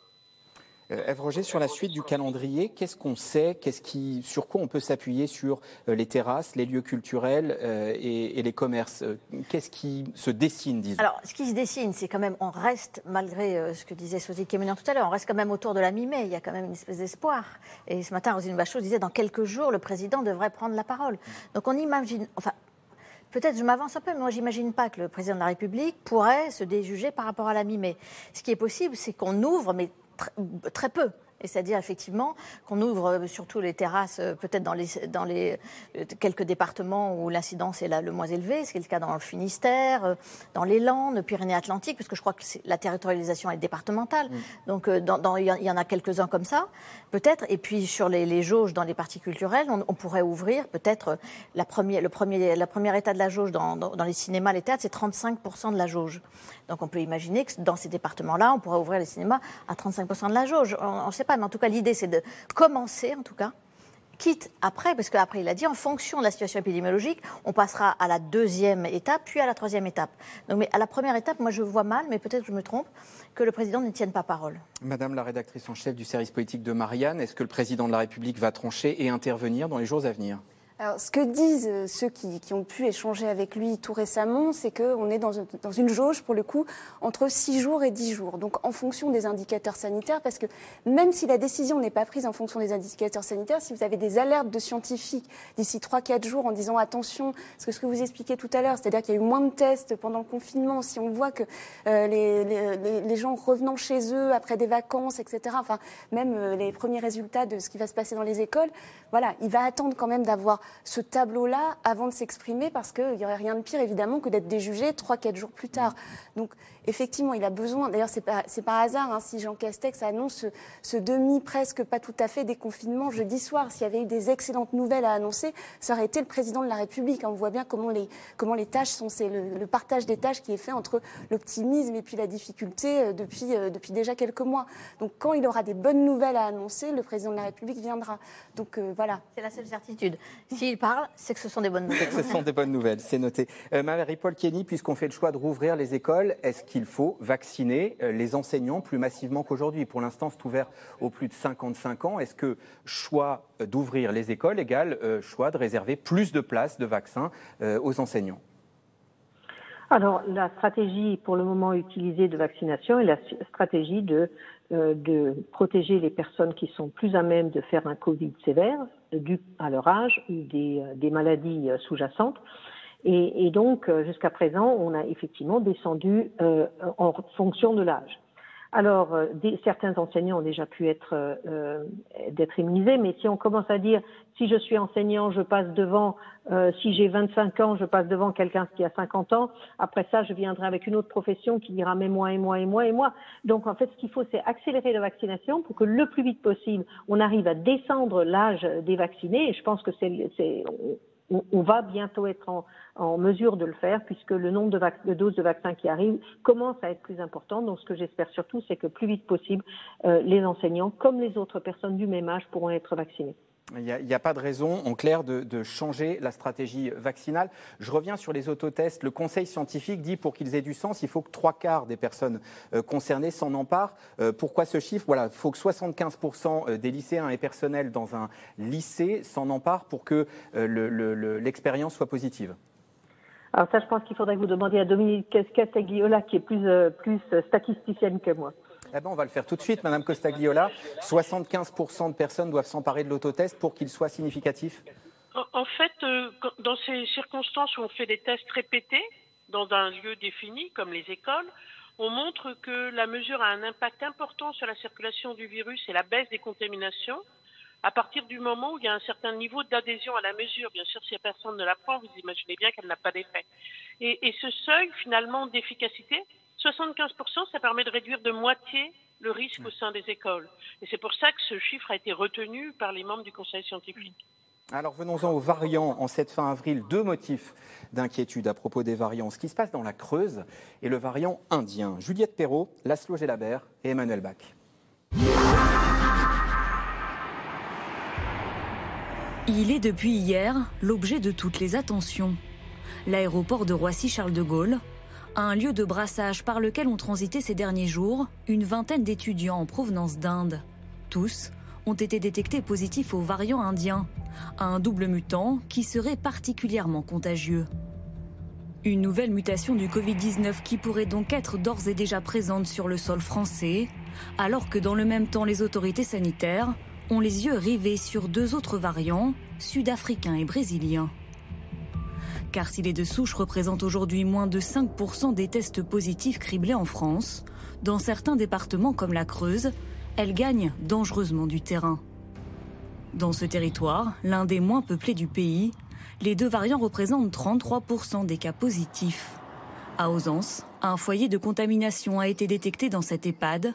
Euh, Ève Roger, sur la suite du calendrier, qu'est-ce qu'on sait? Qu'est-ce qui, Sur quoi on peut s'appuyer sur euh, les terrasses, les lieux culturels euh, et, les commerces? Qu'est-ce qui se dessine, disons? Alors, ce qui se dessine, c'est quand même, on reste, malgré ce que disait Sosie Kémenian tout à l'heure, on reste quand même autour de la mi-mai. Il y a quand même une espèce d'espoir. Et ce matin, Rosine Bachot disait dans quelques jours, le président devrait prendre la parole. Donc, on imagine. Enfin, Peut-être je m'avance un peu, mais moi j'imagine pas que le président de la République pourrait se déjuger par rapport à la mi-mai. Ce qui est possible, c'est qu'on ouvre, mais très peu. Et c'est-à-dire effectivement qu'on ouvre euh, surtout les terrasses, euh, peut-être dans les, dans les euh, quelques départements où l'incidence est le moins élevée, ce qui est le cas dans le Finistère, dans les Landes, Pyrénées-Atlantiques, parce que je crois que la territorialisation est départementale. Mm. Donc il y en a quelques-uns comme ça, peut-être. Et puis sur les, jauges dans les parties culturelles, on, pourrait ouvrir peut-être la première, le premier, la première état de la jauge dans, dans les cinémas, les théâtres, c'est 35% de la jauge. Donc on peut imaginer que dans ces départements-là, on pourrait ouvrir les cinémas à 35% de la jauge. On ne sait pas, mais en tout cas, l'idée, c'est de commencer, en tout cas, quitte après, parce qu'après, il a dit, en fonction de la situation épidémiologique, on passera à la deuxième étape, puis à la troisième étape. Donc, mais à la première étape, moi, je vois mal, mais peut-être que je me trompe, que le président ne tienne pas parole. Madame la rédactrice en chef du service politique de Marianne, est-ce que le président de la République va trancher et intervenir dans les jours à venir? Alors, ce que disent euh, ceux qui, ont pu échanger avec lui tout récemment, c'est qu'on est dans une, jauge, pour le coup, entre 6 jours et 10 jours. Donc, en fonction des indicateurs sanitaires, parce que même si la décision n'est pas prise en fonction des indicateurs sanitaires, si vous avez des alertes de scientifiques d'ici 3-4 jours en disant attention, ce que, ce que vous expliquez tout à l'heure, c'est-à-dire qu'il y a eu moins de tests pendant le confinement, si on voit que euh, les, les, les, gens revenant chez eux après des vacances, etc., enfin, même euh, les premiers résultats de ce qui va se passer dans les écoles, voilà, il va attendre quand même d'avoir ce tableau-là avant de s'exprimer parce qu'il n'y aurait rien de pire évidemment que d'être déjugé 3-4 jours plus tard. Donc effectivement, il a besoin, d'ailleurs c'est pas, par hasard hein, si Jean Castex annonce ce, demi presque pas tout à fait déconfinement jeudi soir. S'il y avait eu des excellentes nouvelles à annoncer, ça aurait été le président de la République. On voit bien comment les, comment les tâches sont, c'est le, partage des tâches qui est fait entre l'optimisme et puis la difficulté euh, depuis, euh, depuis déjà quelques mois. Donc quand il aura des bonnes nouvelles à annoncer, le président de la République viendra. Donc euh, voilà. C'est la seule certitude. S'il parle, c'est que ce sont des bonnes nouvelles. ce sont des bonnes nouvelles, c'est noté. Marie-Paul Kenny, puisqu'on fait le choix de rouvrir les écoles, est-ce qu'il faut vacciner euh, les enseignants plus massivement qu'aujourd'hui. Pour l'instant, c'est ouvert aux plus de 55 ans. Est-ce que choix euh, d'ouvrir les écoles égale euh, choix de réserver plus de places de vaccins aux enseignants? Alors, la stratégie pour le moment utilisée de vaccination est la stratégie de, de protéger les personnes qui sont plus à même de faire un Covid sévère, dû à leur âge ou des, des maladies sous-jacentes. Et, donc, euh, jusqu'à présent, on a effectivement descendu euh, en fonction de l'âge. Alors, euh, certains enseignants ont déjà pu être d'être immunisés, mais si on commence à dire si je suis enseignant, je passe devant, si j'ai 25 ans, je passe devant quelqu'un qui a 50 ans, après ça, je viendrai avec une autre profession qui dira mais moi et moi et moi et moi. Donc, en fait, ce qu'il faut, c'est accélérer la vaccination pour que le plus vite possible, on arrive à descendre l'âge des vaccinés. Et je pense que c'est on, va bientôt être en, mesure de le faire puisque le nombre de, doses de vaccins qui arrivent commence à être plus important. Donc ce que j'espère surtout, c'est que plus vite possible, euh, les enseignants, comme les autres personnes du même âge, pourront être vaccinés. Il n'y a, pas de raison, en clair, de, changer la stratégie vaccinale. Je reviens sur les autotests. Le Conseil scientifique dit pour qu'ils aient du sens, il faut que trois quarts des personnes euh, concernées s'en emparent. Euh, pourquoi ce chiffre? Voilà, il faut que 75% euh, des lycéens et personnels dans un lycée s'en emparent pour que l'expérience soit positive. Alors ça, je pense qu'il faudrait vous demandiez à Dominique Castagliola, qui est plus statisticienne que moi. Eh ben, on va le faire tout de suite, Madame Costagliola. 75% de personnes doivent s'emparer de l'autotest pour qu'il soit significatif. En fait, euh, dans ces circonstances où on fait des tests répétés dans un lieu défini, comme les écoles, on montre que la mesure a un impact important sur la circulation du virus et la baisse des contaminations à partir du moment où il y a un certain niveau d'adhésion à la mesure. Bien sûr, si personne ne la prend, vous imaginez bien qu'elle n'a pas d'effet. Et, et, ce seuil, finalement, d'efficacité, 75%, ça permet de réduire de moitié le risque au sein des écoles. Et c'est pour ça que ce chiffre a été retenu par les membres du Conseil scientifique. Alors venons-en aux variants. En cette fin avril, deux motifs d'inquiétude à propos des variants. Ce qui se passe dans la Creuse et le variant indien. Juliette Perrault, Laszlo Gelabert et Emmanuel Bach. Il est depuis hier l'objet de toutes les attentions. L'aéroport de Roissy-Charles de Gaulle un lieu de brassage par lequel ont transité ces derniers jours une vingtaine d'étudiants en provenance d'Inde. Tous ont été détectés positifs au variant indien, un double mutant qui serait particulièrement contagieux. Une nouvelle mutation du Covid-19 qui pourrait donc être d'ores et déjà présente sur le sol français, alors que dans le même temps les autorités sanitaires ont les yeux rivés sur deux autres variants, sud-africains et brésiliens. Car si les deux souches représentent aujourd'hui moins de 5% des tests positifs criblés en France, dans certains départements comme la Creuse, elles gagnent dangereusement du terrain. Dans ce territoire, l'un des moins peuplés du pays, les deux variants représentent 33% des cas positifs. À Ausence, un foyer de contamination a été détecté dans cette EHPAD.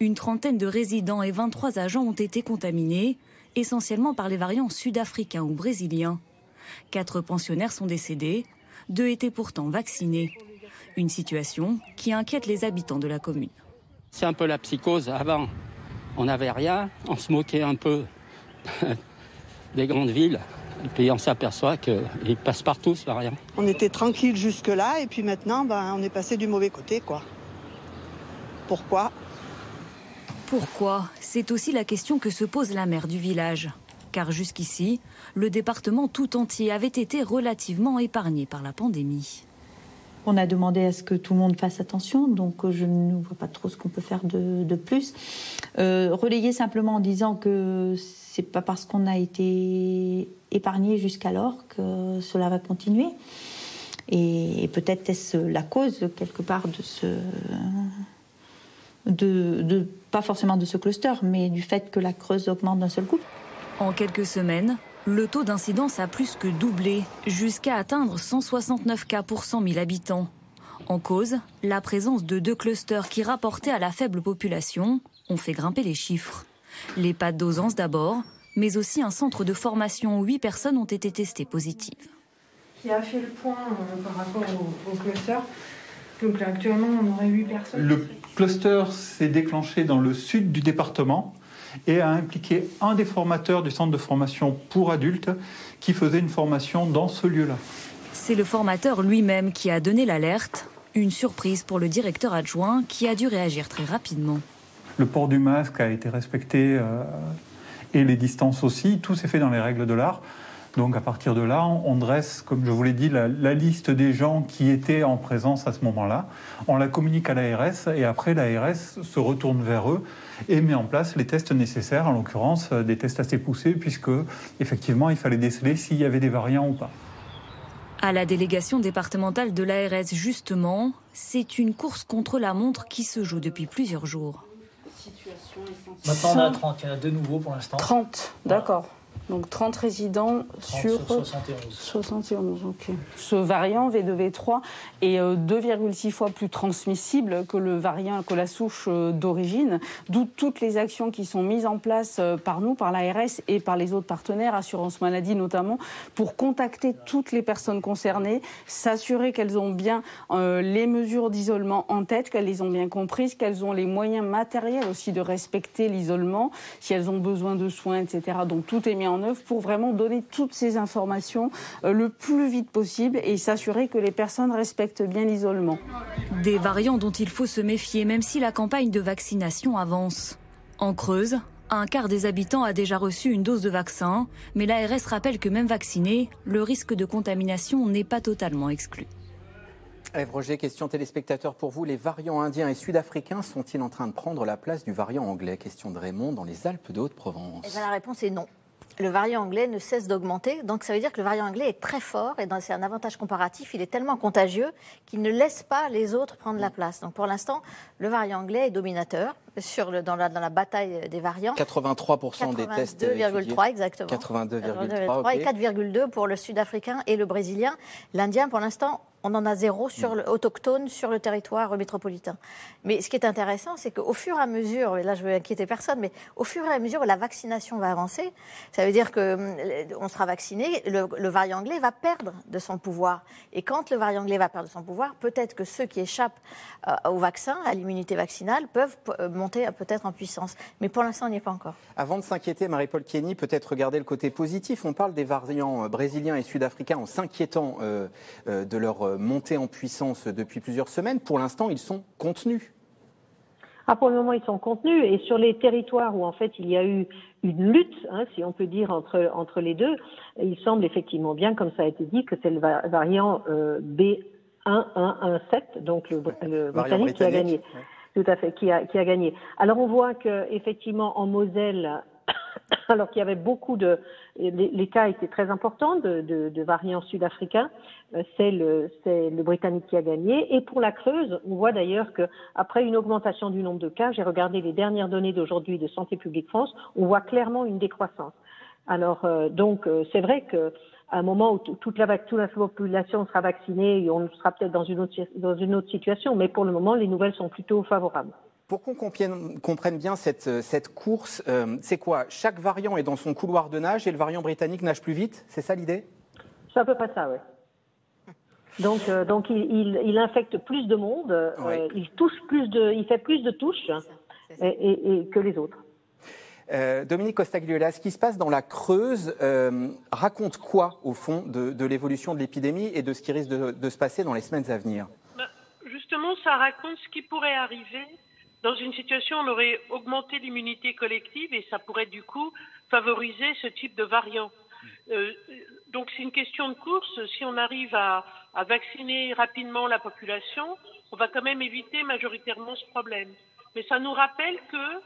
Une trentaine de résidents et 23 agents ont été contaminés, essentiellement par les variants sud-africains ou brésiliens. Quatre pensionnaires sont décédés, deux étaient pourtant vaccinés. Une situation qui inquiète les habitants de la commune. C'est un peu la psychose. Avant, on n'avait rien, on se moquait un peu des grandes villes. Et puis on s'aperçoit qu'il passe partout ce variant. On était tranquille jusque-là et puis maintenant ben, on est passé du mauvais côté. quoi. Pourquoi? Pourquoi? C'est aussi la question que se pose la mère du village. Car jusqu'ici, le département tout entier avait été relativement épargné par la pandémie. On a demandé à ce que tout le monde fasse attention, donc euh, je ne vois pas trop ce qu'on peut faire de, plus. Euh, relayer simplement en disant que c'est pas parce qu'on a été épargné jusqu'alors que cela va continuer. Et, peut-être est-ce la cause quelque part de ce, de, pas forcément de ce cluster, mais du fait que la Creuse augmente d'un seul coup. En quelques semaines, le taux d'incidence a plus que doublé, jusqu'à atteindre 169 cas pour 100 000 habitants. En cause, la présence de deux clusters qui, rapportés à la faible population, ont fait grimper les chiffres. Les pattes d'Osance d'abord, mais aussi un centre de formation où huit personnes ont été testées positives. Qui a fait le point euh, par rapport au, au cluster donc actuellement, on aurait 8 personnes. Le cluster s'est déclenché dans le sud du département et a impliqué un des formateurs du centre de formation pour adultes qui faisait une formation dans ce lieu-là. C'est le formateur lui-même qui a donné l'alerte. Une surprise pour le directeur adjoint qui a dû réagir très rapidement. Le port du masque a été respecté euh, et les distances aussi. Tout s'est fait dans les règles de l'art. Donc à partir de là, on dresse, comme je vous l'ai dit, la, liste des gens qui étaient en présence à ce moment-là. On la communique à l'ARS et après l'ARS se retourne vers eux et met en place les tests nécessaires, en l'occurrence euh, des tests assez poussés, puisque effectivement il fallait déceler s'il y avait des variants ou pas. À la délégation départementale de l'ARS, justement, c'est une course contre la montre qui se joue depuis plusieurs jours. Maintenant on a 30, il y en a deux nouveaux pour l'instant. 30, d'accord. Donc 30 résidents sur, 71. 71, ok. Ce variant V2V3 est 2,6 euh, fois plus transmissible que le variant, que la souche euh, d'origine, d'où toutes les actions qui sont mises en place euh, par nous, par l'ARS et par les autres partenaires, assurance maladie notamment, pour contacter toutes les personnes concernées, s'assurer qu'elles ont bien les mesures d'isolement en tête, qu'elles les ont bien comprises, qu'elles ont les moyens matériels aussi de respecter l'isolement, si elles ont besoin de soins, etc. Donc tout est mis en en œuvre pour vraiment donner toutes ces informations euh, le plus vite possible et s'assurer que les personnes respectent bien l'isolement. Des variants dont il faut se méfier même si la campagne de vaccination avance. En Creuse, un quart des habitants a déjà reçu une dose de vaccin, mais l'ARS rappelle que même vacciné, le risque de contamination n'est pas totalement exclu. Ève Roger, question téléspectateur pour vous. Les variants indiens et sud-africains sont-ils en train de prendre la place du variant anglais? Question de Raymond dans les Alpes de Haute-Provence. Eh ben, la réponse est non le variant anglais ne cesse d'augmenter. Donc ça veut dire que le variant anglais est très fort et c'est un avantage comparatif. Il est tellement contagieux qu'il ne laisse pas les autres prendre la place. Donc pour l'instant, le variant anglais est dominateur sur le, dans, la, dans la bataille des variants. 83% des tests. 82,3 exactement. 82,3 et 4,2 pour le sud-africain et le brésilien. L'indien, pour l'instant, on en a zéro sur le, autochtone sur le territoire métropolitain. Mais ce qui est intéressant, c'est qu'au fur et à mesure, et là je veux inquiéter personne, mais au fur et à mesure où la vaccination va avancer, ça veut dire qu'on euh, sera vacciné, le, variant anglais va perdre de son pouvoir. Et quand le variant anglais va perdre de son pouvoir, peut-être que ceux qui échappent euh, au vaccin, à l'immunité vaccinale, peuvent euh, monter peut-être en puissance. Mais pour l'instant, on n'y est pas encore. Avant de s'inquiéter, Marie-Paul Kenny, peut-être regarder le côté positif. On parle des variants brésiliens et sud-africains en s'inquiétant de leur montés en puissance depuis plusieurs semaines. Pour l'instant, ils sont contenus. Ah, pour le moment, ils sont contenus. Et sur les territoires où, en fait, il y a eu une lutte, hein, si on peut dire, entre, entre les deux, il semble effectivement bien, comme ça a été dit, que c'est le variant euh, B1117, donc le, britannique, qui a gagné. Tout à fait, qui a, qui a gagné. Alors, on voit que effectivement en Moselle, alors qu'il y avait beaucoup de, les, cas étaient très importants de, variants sud-africains. Euh, c'est le, le Britannique qui a gagné. Et pour la Creuse, on voit d'ailleurs qu'après une augmentation du nombre de cas, j'ai regardé les dernières données d'aujourd'hui de Santé publique France, on voit clairement une décroissance. Alors euh, donc euh, c'est vrai que à un moment où toute la, toute la population sera vaccinée, on sera peut-être dans une autre dans une autre situation, mais pour le moment les nouvelles sont plutôt favorables. Pour qu'on comprenne, bien cette, course, euh, c'est quoi? Chaque variant est dans son couloir de nage et le variant britannique nage plus vite? C'est ça l'idée? C'est à peu près ça, oui. Donc, euh, donc il, infecte plus de monde, euh, il touche plus de, il fait plus de touches Et, que les autres. Dominique Costagliola, ce qui se passe dans la Creuse raconte quoi au fond de, l'évolution de l'épidémie et de ce qui risque de, de, se passer dans les semaines à venir? Bah, Justement, ça raconte ce qui pourrait arriver dans une situation où on aurait augmenté l'immunité collective et ça pourrait du coup favoriser ce type de variant. Euh, donc c'est une question de course. Si on arrive à, à vacciner rapidement la population, on va quand même éviter majoritairement ce problème. Mais ça nous rappelle que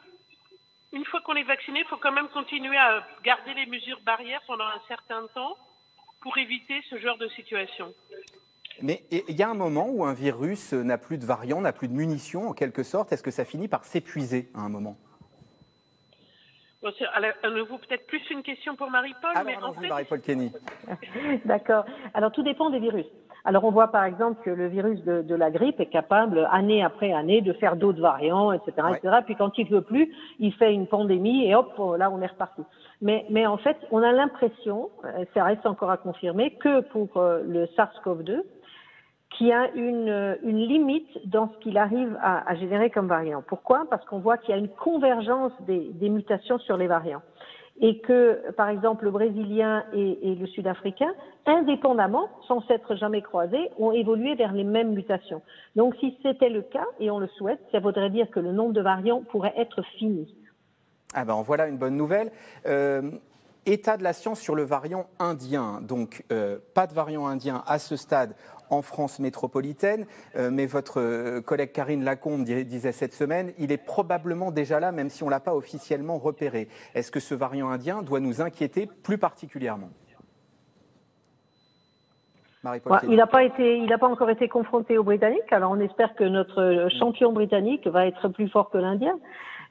une fois qu'on est vacciné, il faut quand même continuer à garder les mesures barrières pendant un certain temps pour éviter ce genre de situation. Mais il y a un moment où un virus n'a plus de variants, n'a plus de munitions, en quelque sorte. Est-ce que ça finit par s'épuiser à un moment? Bon, À nouveau, peut-être plus une question pour Marie-Paul. mais en fait... Marie-Paul Kenny. D'accord. Alors, tout dépend des virus. Alors on voit par exemple que le virus de, la grippe est capable, année après année, de faire d'autres variants, etc., etc. Puis quand il veut plus, il fait une pandémie et hop, là on est reparti. Mais, mais en fait, on a l'impression, euh, ça reste encore à confirmer, que pour euh, le SARS-CoV-2, qui a une, une, limite dans ce qu'il arrive à, à, générer comme variant. Pourquoi? Parce qu'on voit qu'il y a une convergence des, des mutations sur les variants et que, par exemple, le Brésilien et, le Sud-Africain, indépendamment, sans s'être jamais croisés, ont évolué vers les mêmes mutations. Donc, si c'était le cas, et on le souhaite, ça voudrait dire que le nombre de variants pourrait être fini. Ah ben voilà une bonne nouvelle. Euh, état de la science sur le variant indien. Donc, euh, pas de variant indien à ce stade en France métropolitaine. Euh, mais votre euh, collègue Karine Lacombe disait cette semaine, il est probablement déjà là, même si on ne l'a pas officiellement repéré. Est-ce que ce variant indien doit nous inquiéter plus particulièrement? Il n'a pas été, il n'a pas encore été confronté aux Britanniques. Alors on espère que notre champion britannique va être plus fort que l'Indien.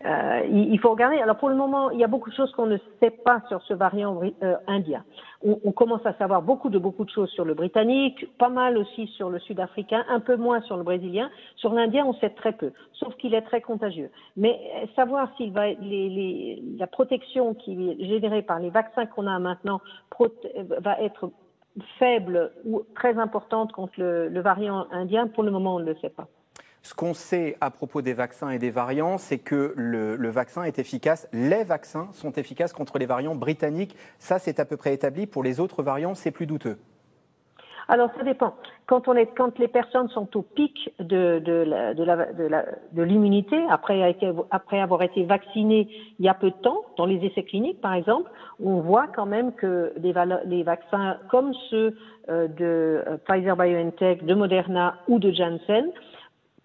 Euh, il, faut regarder. Alors pour le moment, il y a beaucoup de choses qu'on ne sait pas sur ce variant euh, indien. On, on, commence à savoir beaucoup de beaucoup de choses sur le britannique, pas mal aussi sur le sud-africain, un peu moins sur le brésilien. Sur l'indien, on sait très peu, sauf qu'il est très contagieux. Mais euh, savoir s'il va les, les, la protection qui est générée par les vaccins qu'on a maintenant va être faible ou très importante contre le, le variant indien, pour le moment, on ne le sait pas. Ce qu'on sait à propos des vaccins et des variants, c'est que le, vaccin est efficace, les vaccins sont efficaces contre les variants britanniques. Ça, c'est à peu près établi. Pour les autres variants, c'est plus douteux. Alors ça dépend. Quand, on est, quand les personnes sont au pic de, l'immunité, après, après avoir été vaccinées il y a peu de temps, dans les essais cliniques par exemple, on voit quand même que les, les vaccins comme ceux euh, de euh, Pfizer BioNTech, de Moderna ou de Janssen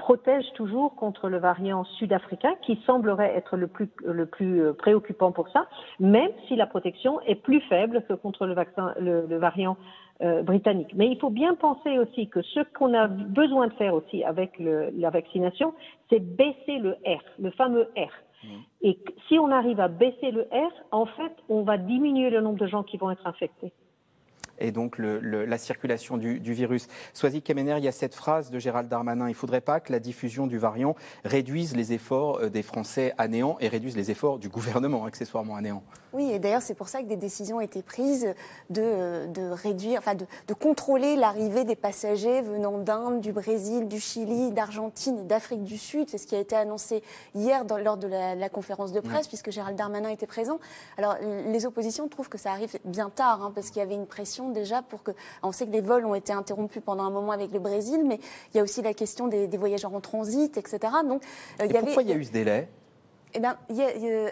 protège toujours contre le variant sud-africain qui semblerait être le plus, le plus euh, préoccupant pour ça, même si la protection est plus faible que contre le, vaccin, le, variant euh, britannique. Mais il faut bien penser aussi que ce qu'on a besoin de faire aussi avec le, la vaccination, c'est baisser le R, le fameux R. Mmh. Et si on arrive à baisser le R, en fait, on va diminuer le nombre de gens qui vont être infectés et donc la circulation du, virus. Soisy Kemener, il y a cette phrase de Gérald Darmanin, il ne faudrait pas que la diffusion du variant réduise les efforts euh, des Français à néant et réduise les efforts du gouvernement accessoirement à néant. Oui, et d'ailleurs c'est pour ça que des décisions ont été prises de, de réduire, enfin de, de contrôler l'arrivée des passagers venant d'Inde, du Brésil, du Chili, d'Argentine et d'Afrique du Sud. C'est ce qui a été annoncé hier dans, lors de la, conférence de presse, puisque Gérald Darmanin était présent. Alors les oppositions trouvent que ça arrive bien tard, hein, parce qu'il y avait une pression déjà pour que. On sait que les vols ont été interrompus pendant un moment avec le Brésil, mais il y a aussi la question des, voyageurs en transit, etc. Donc, euh, il y pourquoi il y a eu ce délai? Eh bien,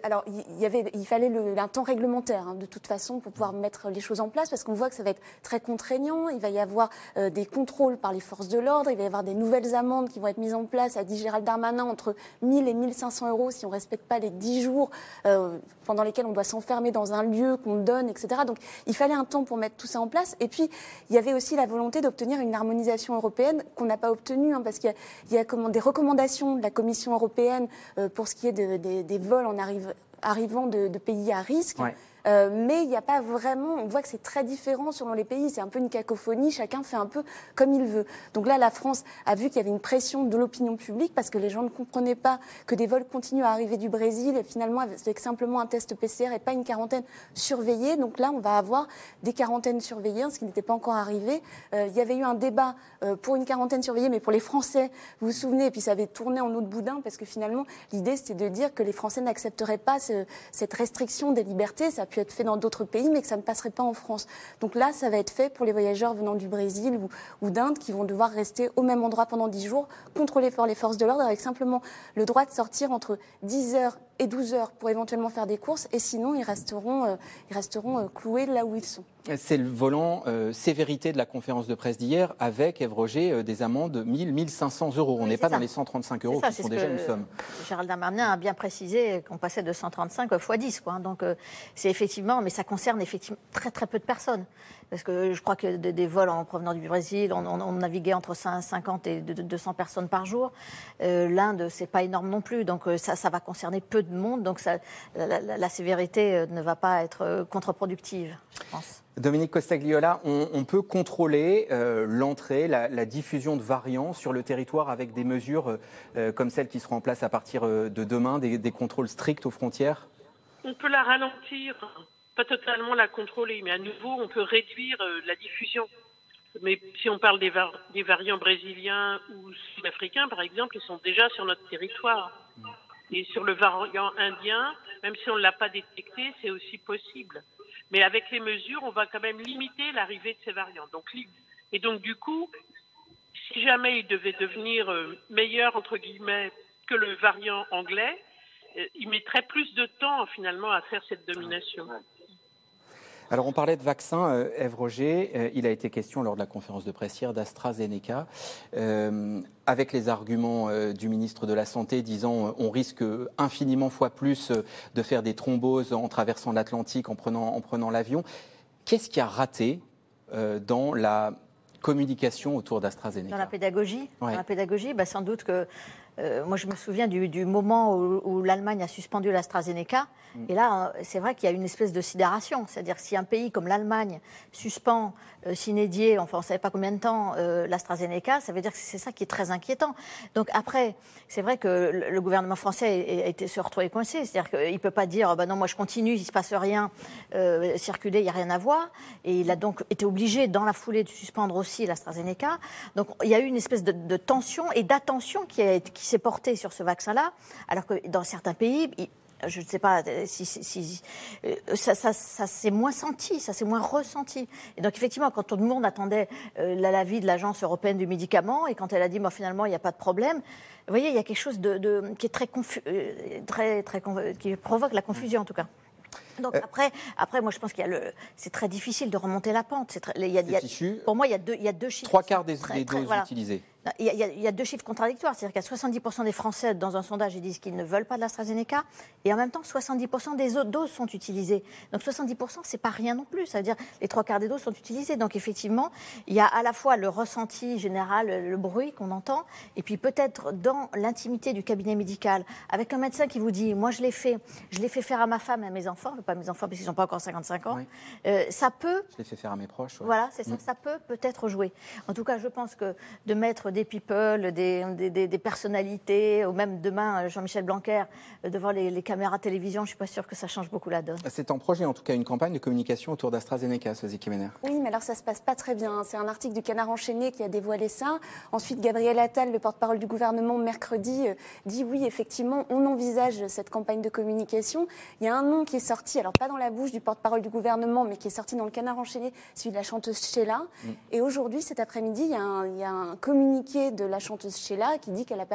alors, il, fallait un temps réglementaire, hein, de toute façon, pour pouvoir mettre les choses en place, parce qu'on voit que ça va être très contraignant. Il va y avoir euh, des contrôles par les forces de l'ordre, il va y avoir des nouvelles amendes qui vont être mises en place, a dit Gérald Darmanin, entre 1000 et 1500 euros si on ne respecte pas les 10 jours euh, pendant lesquels on doit s'enfermer dans un lieu qu'on donne, etc. Donc, il fallait un temps pour mettre tout ça en place. Et puis, il y avait aussi la volonté d'obtenir une harmonisation européenne qu'on n'a pas obtenue, hein, parce qu'il y a, des recommandations de la Commission européenne euh, pour ce qui est de des, vols en arrivant de, pays à risque. Euh, mais il n'y a pas vraiment, on voit que c'est très différent selon les pays, c'est un peu une cacophonie, chacun fait un peu comme il veut. Donc là, la France a vu qu'il y avait une pression de l'opinion publique parce que les gens ne comprenaient pas que des vols continuent à arriver du Brésil et finalement avec simplement un test PCR et pas une quarantaine surveillée. Donc là, on va avoir des quarantaines surveillées, ce qui n'était pas encore arrivé. Euh, il y avait eu un débat euh, pour une quarantaine surveillée, mais pour les Français, vous vous souvenez, et puis ça avait tourné en eau de boudin parce que finalement, l'idée c'était de dire que les Français n'accepteraient pas cette restriction des libertés. Pu être fait dans d'autres pays, mais que ça ne passerait pas en France. Donc là, ça va être fait pour les voyageurs venant du Brésil ou, d'Inde qui vont devoir rester au même endroit pendant 10 jours, contrôlés par les forces de l'ordre, avec simplement le droit de sortir entre 10h et 12 heures pour éventuellement faire des courses, et sinon ils resteront, euh, ils resteront euh, cloués là où ils sont. C'est le volant euh, sévérité de la conférence de presse d'hier avec, Ève Roger, euh, des amendes de 1000, 1500 euros. On n'est pas ça. dans les 135 euros ça, qui sont déjà une somme. Gérald Darmanin a bien précisé qu'on passait de 135 x 10. Quoi. Donc euh, c'est effectivement, mais ça concerne effectivement très très peu de personnes. Parce que je crois que des, des vols en provenant du Brésil, on, on- on naviguait entre 50 et 200 personnes par jour. Euh, L'Inde, c'est pas énorme non plus, donc euh, ça, ça va concerner peu de monde. Donc ça, la, la- la sévérité euh, ne va pas être euh, contre-productive, je pense. Dominique Costagliola, on, on peut contrôler euh, l'entrée, la, la diffusion de variants sur le territoire avec des mesures euh, comme celles qui seront en place à partir de demain, des, des contrôles stricts aux frontières? On peut la ralentir, pas totalement la contrôler, mais à nouveau, on peut réduire euh, la diffusion. Mais si on parle des, var- des variants brésiliens ou sud-africains, par exemple, ils sont déjà sur notre territoire. Et sur le variant indien, même si on ne l'a pas détecté, c'est aussi possible. Mais avec les mesures, on va quand même limiter l'arrivée de ces variants. Donc, et donc, du coup, si jamais il devait devenir euh, meilleur, entre guillemets, que le variant anglais, euh, il mettrait plus de temps finalement à faire cette domination. Alors on parlait de vaccins, euh, Ève Roger, euh, il a été question lors de la conférence de presse hier d'AstraZeneca, euh, avec les arguments du ministre de la Santé disant on risque infiniment fois plus de faire des thromboses en traversant l'Atlantique, en prenant, en prenant l'avion. Qu'est-ce qui a raté dans la communication autour d'AstraZeneca? Dans la pédagogie, Ouais. dans la pédagogie bah, sans doute que. Euh, moi, je me souviens du, du moment où, où l'Allemagne a suspendu l'AstraZeneca. Mm. Et là, euh, c'est vrai qu'il y a une espèce de sidération. C'est-à-dire que si un pays comme l'Allemagne suspend, euh, s'inédier, enfin, on ne savait pas combien de temps, euh, l'AstraZeneca, ça veut dire que c'est ça qui est très inquiétant. Donc après, c'est vrai que le, le gouvernement français a, a été se retrouvé coincé. C'est-à-dire qu'il ne peut pas dire, bah non, moi je continue, il ne se passe rien, circuler, il n'y a rien à voir. Et il a donc été obligé, dans la foulée, de suspendre aussi l'AstraZeneca. Donc il y a eu une espèce de, de tension et d'attention qui, a- qui s'est portée sur ce vaccin-là, alors que dans certains pays, il- je ne sais pas euh, si, si- si- euh, ça, ça, ça s'est moins senti, ça s'est moins ressenti. Et donc effectivement, quand tout le monde attendait euh, la- l'avis de l'agence européenne du médicament et quand elle a dit, moi finalement, il n'y a pas de problème, vous voyez, il y a quelque chose de, de- qui est très, confu- très, très qui provoque la confusion en tout cas. Donc après, après, moi je pense qu'il y a le, c'est très difficile de remonter la pente. C'est pour moi, il y a deux, il y a deux chiffres. Trois quarts des, très- des très- doses voilà. utilisées. Il y, a, il y deux chiffres contradictoires. C'est-à-dire qu'il y a 70% des Français, dans un sondage, ils disent qu'ils ne veulent pas de l'AstraZeneca. Et en même temps, 70% des autres doses sont utilisées. Donc 70%, c'est pas rien non plus. Ça veut dire les trois quarts des doses sont utilisées. Donc effectivement, il y a à la fois le ressenti général, le bruit qu'on entend, et puis peut-être dans l'intimité du cabinet médical, avec un médecin qui vous dit, moi je l'ai fait, je l'ai fait faire à ma femme et à mes enfants, pas mes enfants parce qu'ils n'ont pas encore 55 ans, euh, ça peut Je l'ai fait faire à mes proches. ouais. voilà, c'est ça. Mm. Ça peut peut-être jouer. En tout cas, je pense que de mettre des people, des, des- des- des personnalités, ou même demain euh, Jean-Michel Blanquer euh, devant les, les caméras télévision, je suis pas sûre que ça change beaucoup la donne. C'est en projet, en tout cas, une campagne de communication autour d'AstraZeneca, Sosie Kemener. Oui, mais alors ça se passe pas très bien. C'est un article du Canard enchaîné qui a dévoilé ça. Ensuite, Gabriel Attal, le porte-parole du gouvernement, mercredi, euh, dit oui, effectivement, on envisage cette campagne de communication. Il y a un nom qui est sorti, alors pas dans la bouche du porte-parole du gouvernement, mais qui est sorti dans le Canard enchaîné, celui de la chanteuse Sheila. Mm. Et aujourd'hui, cet après-midi, il y, a un- il y a un communiqué de la chanteuse Sheila qui dit qu'elle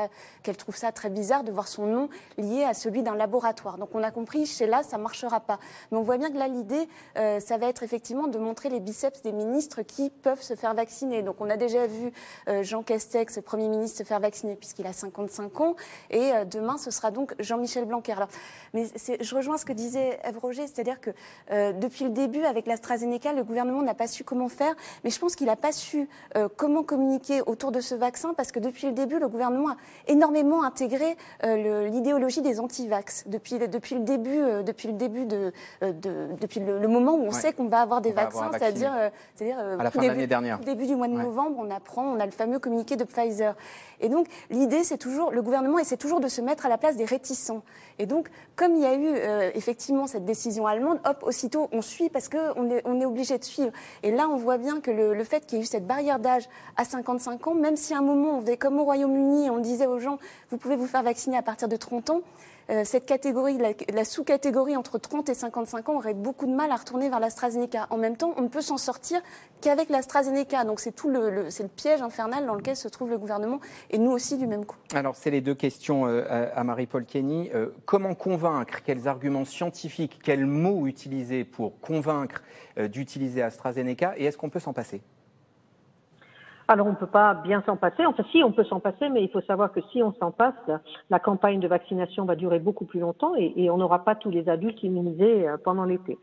qu'elle trouve ça très bizarre de voir son nom lié à celui d'un laboratoire. Donc on a compris, Sheila, ça marchera pas. Mais on voit bien que là, l'idée, euh, ça va être effectivement de montrer les biceps des ministres qui peuvent se faire vacciner. Donc on a déjà vu euh, Jean Castex, Premier ministre, se faire vacciner puisqu'il a 55 ans. Et euh, demain, ce sera donc Jean-Michel Blanquer. Alors, mais je rejoins ce que disait Ève Roger, c'est-à-dire que euh, depuis le début, avec l'AstraZeneca, le gouvernement n'a pas su comment faire. Mais je pense qu'il n'a pas su euh, comment communiquer autour de ce vaccin parce que depuis le début, le gouvernement a énormément intégré euh, l'idéologie des anti-vax. Depuis, le- depuis le début, euh, depuis le début de, euh, de- depuis le, le moment où on Ouais. sait qu'on va avoir des On vaccins, c'est-à-dire, À la fin de début- l'année dernière. début du mois de Ouais. novembre, on apprend, on a le fameux communiqué de Pfizer. Et donc, l'idée, c'est toujours, le gouvernement essaie toujours de se mettre à la place des réticents. Et donc, comme il y a eu euh, effectivement cette décision allemande, hop, aussitôt, on suit parce qu'on est, obligé de suivre. Et là, on voit bien que le, le fait qu'il y ait eu cette barrière d'âge à 55 ans, même si à un moment, on faisait comme au Royaume-Uni, on disait aux gens, vous pouvez vous faire vacciner à partir de 30 ans, cette catégorie, la, sous-catégorie entre 30 et 55 ans aurait beaucoup de mal à retourner vers l'AstraZeneca. En même temps, on ne peut s'en sortir qu'avec l'AstraZeneca. Donc c'est tout le, le piège infernal dans lequel se trouve le gouvernement et nous aussi du même coup. Alors c'est les deux questions euh, à Marie-Paul Kenny. Euh, comment convaincre? Quels arguments scientifiques Quels mots utiliser pour convaincre d'utiliser AstraZeneca? Et est-ce qu'on peut s'en passer? Alors on ne peut pas bien s'en passer. Enfin si, on peut s'en passer, mais il faut savoir que si on s'en passe, la campagne de vaccination va durer beaucoup plus longtemps et, on n'aura pas tous les adultes immunisés euh, pendant l'été.